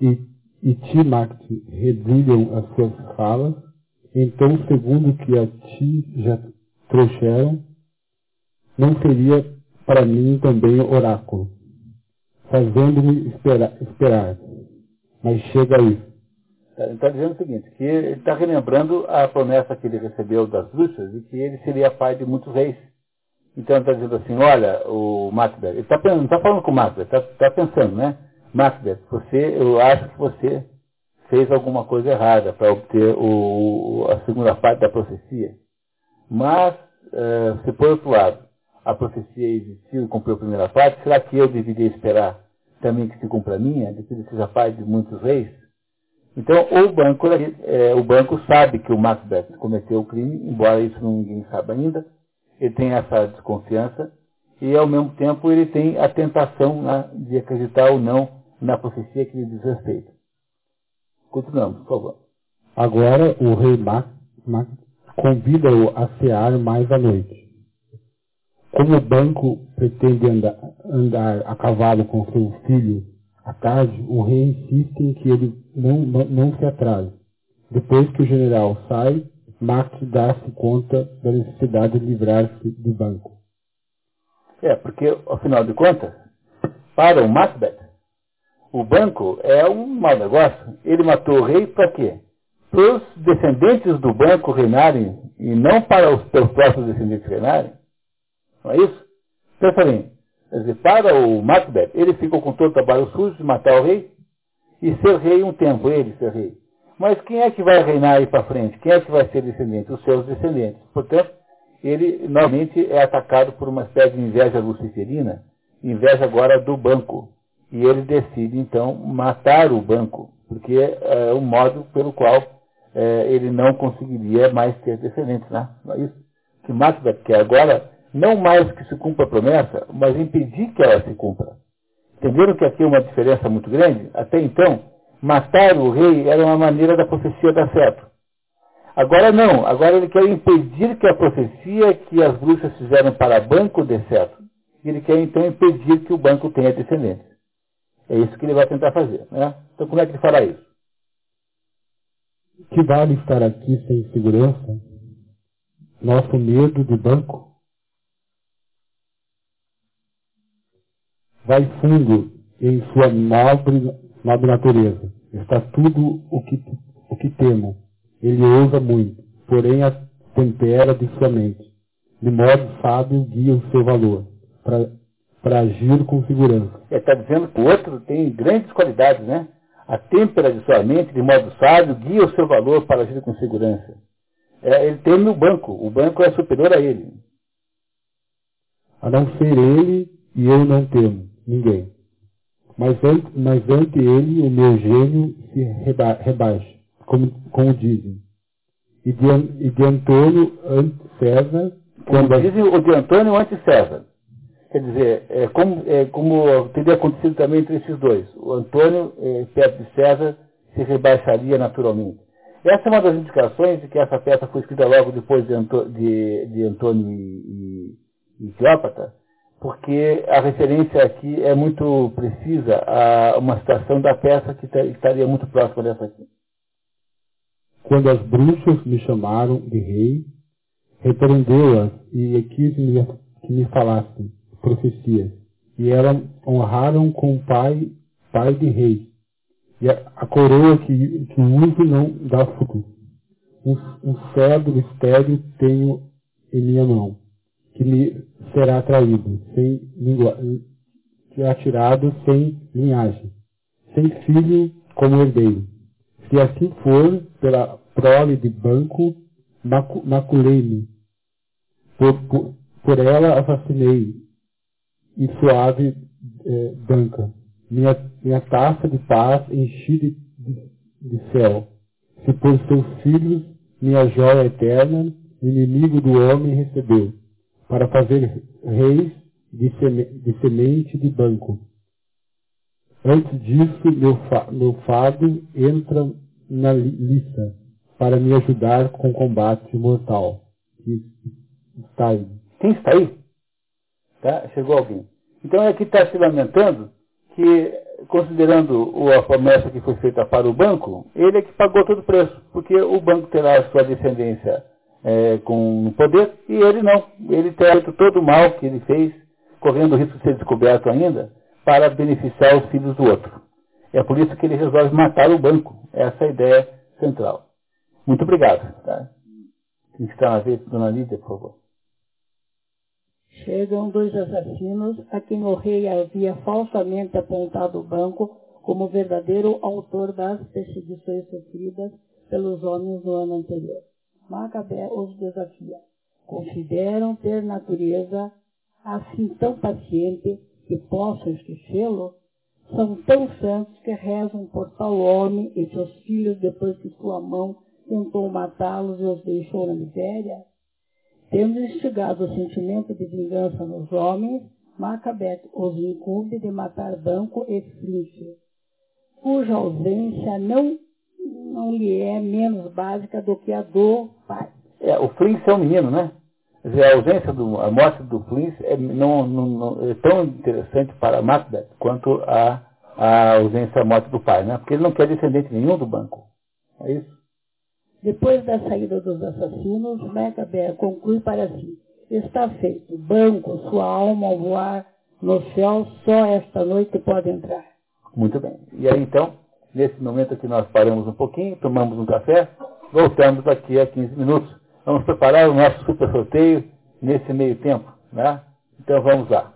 e, e Timact reduzam as suas falas, então, segundo que a ti já trouxeram, não seria para mim também oráculo, fazendo-me esperar, esperar. Mas chega aí. Ele está dizendo o seguinte, que ele está relembrando a promessa que ele recebeu das bruxas de que ele seria pai de muitos reis. Então ele está dizendo assim, olha, o Macbeth, ele está tá falando com o Macbeth, está tá pensando, né? Macbeth, você, eu acho que você fez alguma coisa errada para obter o, a segunda parte da profecia. Mas, uh, se por outro lado, a profecia existiu e cumpriu a primeira parte, será que eu deveria esperar também que se cumpra a minha, de que seja pai de muitos reis? Então, o banco, é, o banco sabe que o Macbeth cometeu o crime, embora isso ninguém saiba ainda. Ele tem essa desconfiança e, ao mesmo tempo, ele tem a tentação né, de acreditar ou não na profecia que lhe diz respeito. Continuamos, por favor. Agora, o rei Mac, Mac convida-o a cear mais à noite. Como o banco pretende andar, andar a cavalo com seu filho à tarde, o rei insiste em que ele não, não, não se atrase. Depois que o general sai, Max dá-se conta da necessidade de livrar-se do banco. É, porque, afinal de contas, para o Macbeth, o banco é um mau negócio. Ele matou o rei para quê? Para os descendentes do banco reinarem e não para os, os próprios descendentes reinarem. Não é isso? Pensa bem, Quer para o Macbeth, ele ficou com todo o trabalho sujo de matar o rei e ser rei um tempo, ele ser rei. Mas quem é que vai reinar aí para frente? Quem é que vai ser descendente? Os seus descendentes. Portanto, ele normalmente é atacado por uma espécie de inveja luciferina, inveja agora do banco. E ele decide, então, matar o banco, porque é o modo pelo qual é, ele não conseguiria mais ter descendentes. Né? Não é isso que Macbeth quer agora não mais que se cumpra a promessa, mas impedir que ela se cumpra. Entenderam que aqui é uma diferença muito grande? Até então, matar o rei era uma maneira da profecia dar certo. Agora não, agora ele quer impedir que a profecia que as bruxas fizeram para banco dê certo. Ele quer então impedir que o banco tenha descendentes. É isso que ele vai tentar fazer. Né? Então como é que ele fará isso? Que vale estar aqui sem segurança? Nosso medo de banco? vai fundo em sua nobre, nobre natureza. Está tudo o que, o que temo. Ele ousa muito, porém a tempera de sua mente. De modo sábio guia o seu valor, agir com segurança. Ele está dizendo que o outro tem grandes qualidades, né? A têmpera de sua mente, de modo sábio, guia o seu valor para agir com segurança. É, ele teme o banco. O banco é superior a ele. A não ser ele, e eu não temo ninguém. Mas ante, mas ante ele o meu gênio se reba, rebaixa, como, como dizem. e de, e de Antônio ante César. Como dizem o de Antônio ante César. Quer dizer, é como, é como teria acontecido também entre esses dois. O Antônio, é, perto de César, se rebaixaria naturalmente. Essa é uma das indicações de que essa peça foi escrita logo depois de, Antô, de, de Antônio e, e, e Cleópatra, porque a referência aqui é muito precisa a uma situação da peça que estaria muito próxima dessa aqui. Quando as bruxas me chamaram de rei, repreendeu-as e quis que me falassem profecias. E elas honraram com o pai, pai de rei. E a, a coroa que, que uso não dá fruto. Um, um cedro estéreo tenho em minha mão, que me será traído, sem língua, será tirado sem linhagem, sem filho como herdeiro. Se assim for, pela prole de banco, maculei-me. Por, por, por, ela assassinei, e suave é, branca. Minha, minha taça de paz enchi de, de, de céu. Se por seus filhos minha joia eterna, inimigo do homem recebeu, para fazer reis de, seme, de semente de banco. Antes disso, meu, fa, meu fado entra na lista para me ajudar com o combate mortal. Está aí. Quem está aí? Tá? Chegou alguém. Então é que está se lamentando que, considerando a promessa que foi feita para o banco, ele é que pagou todo o preço, porque o banco terá a sua descendência é, com poder e ele não. Ele terá feito todo o mal que ele fez, correndo o risco de ser descoberto ainda, para beneficiar os filhos do outro. É por isso que ele resolve matar o banco. Essa é a ideia central. Muito obrigado. Tá? Quem está na vez, dona Lídia, por favor. Chegam dois assassinos a quem o rei havia falsamente apontado o banco como verdadeiro autor das perseguições sofridas pelos homens no ano anterior. Macabé os desafia. Consideram ter natureza assim tão paciente que possam esquecê-lo? São tão santos que rezam por tal homem e seus filhos depois que sua mão tentou matá-los e os deixou na miséria? Tendo instigado o sentimento de vingança nos homens, Macabeth os incumbe de matar Banco e Flinch, cuja ausência não, não lhe é menos básica do que a do pai. É, o Flinch é um menino, né? a ausência, do, a morte do Flinch é, não, não, não, é tão interessante para Macbeth quanto a, a ausência, a morte do pai, né? Porque ele não quer descendente nenhum do banco. É isso? Depois da saída dos assassinos, Macabé conclui para si: Está feito, banco, sua alma ao voar no céu, só esta noite pode entrar. Muito bem. E aí então, nesse momento que nós paramos um pouquinho, tomamos um café, voltamos daqui a 15 minutos. Vamos preparar o nosso super sorteio nesse meio tempo, né? Então vamos lá.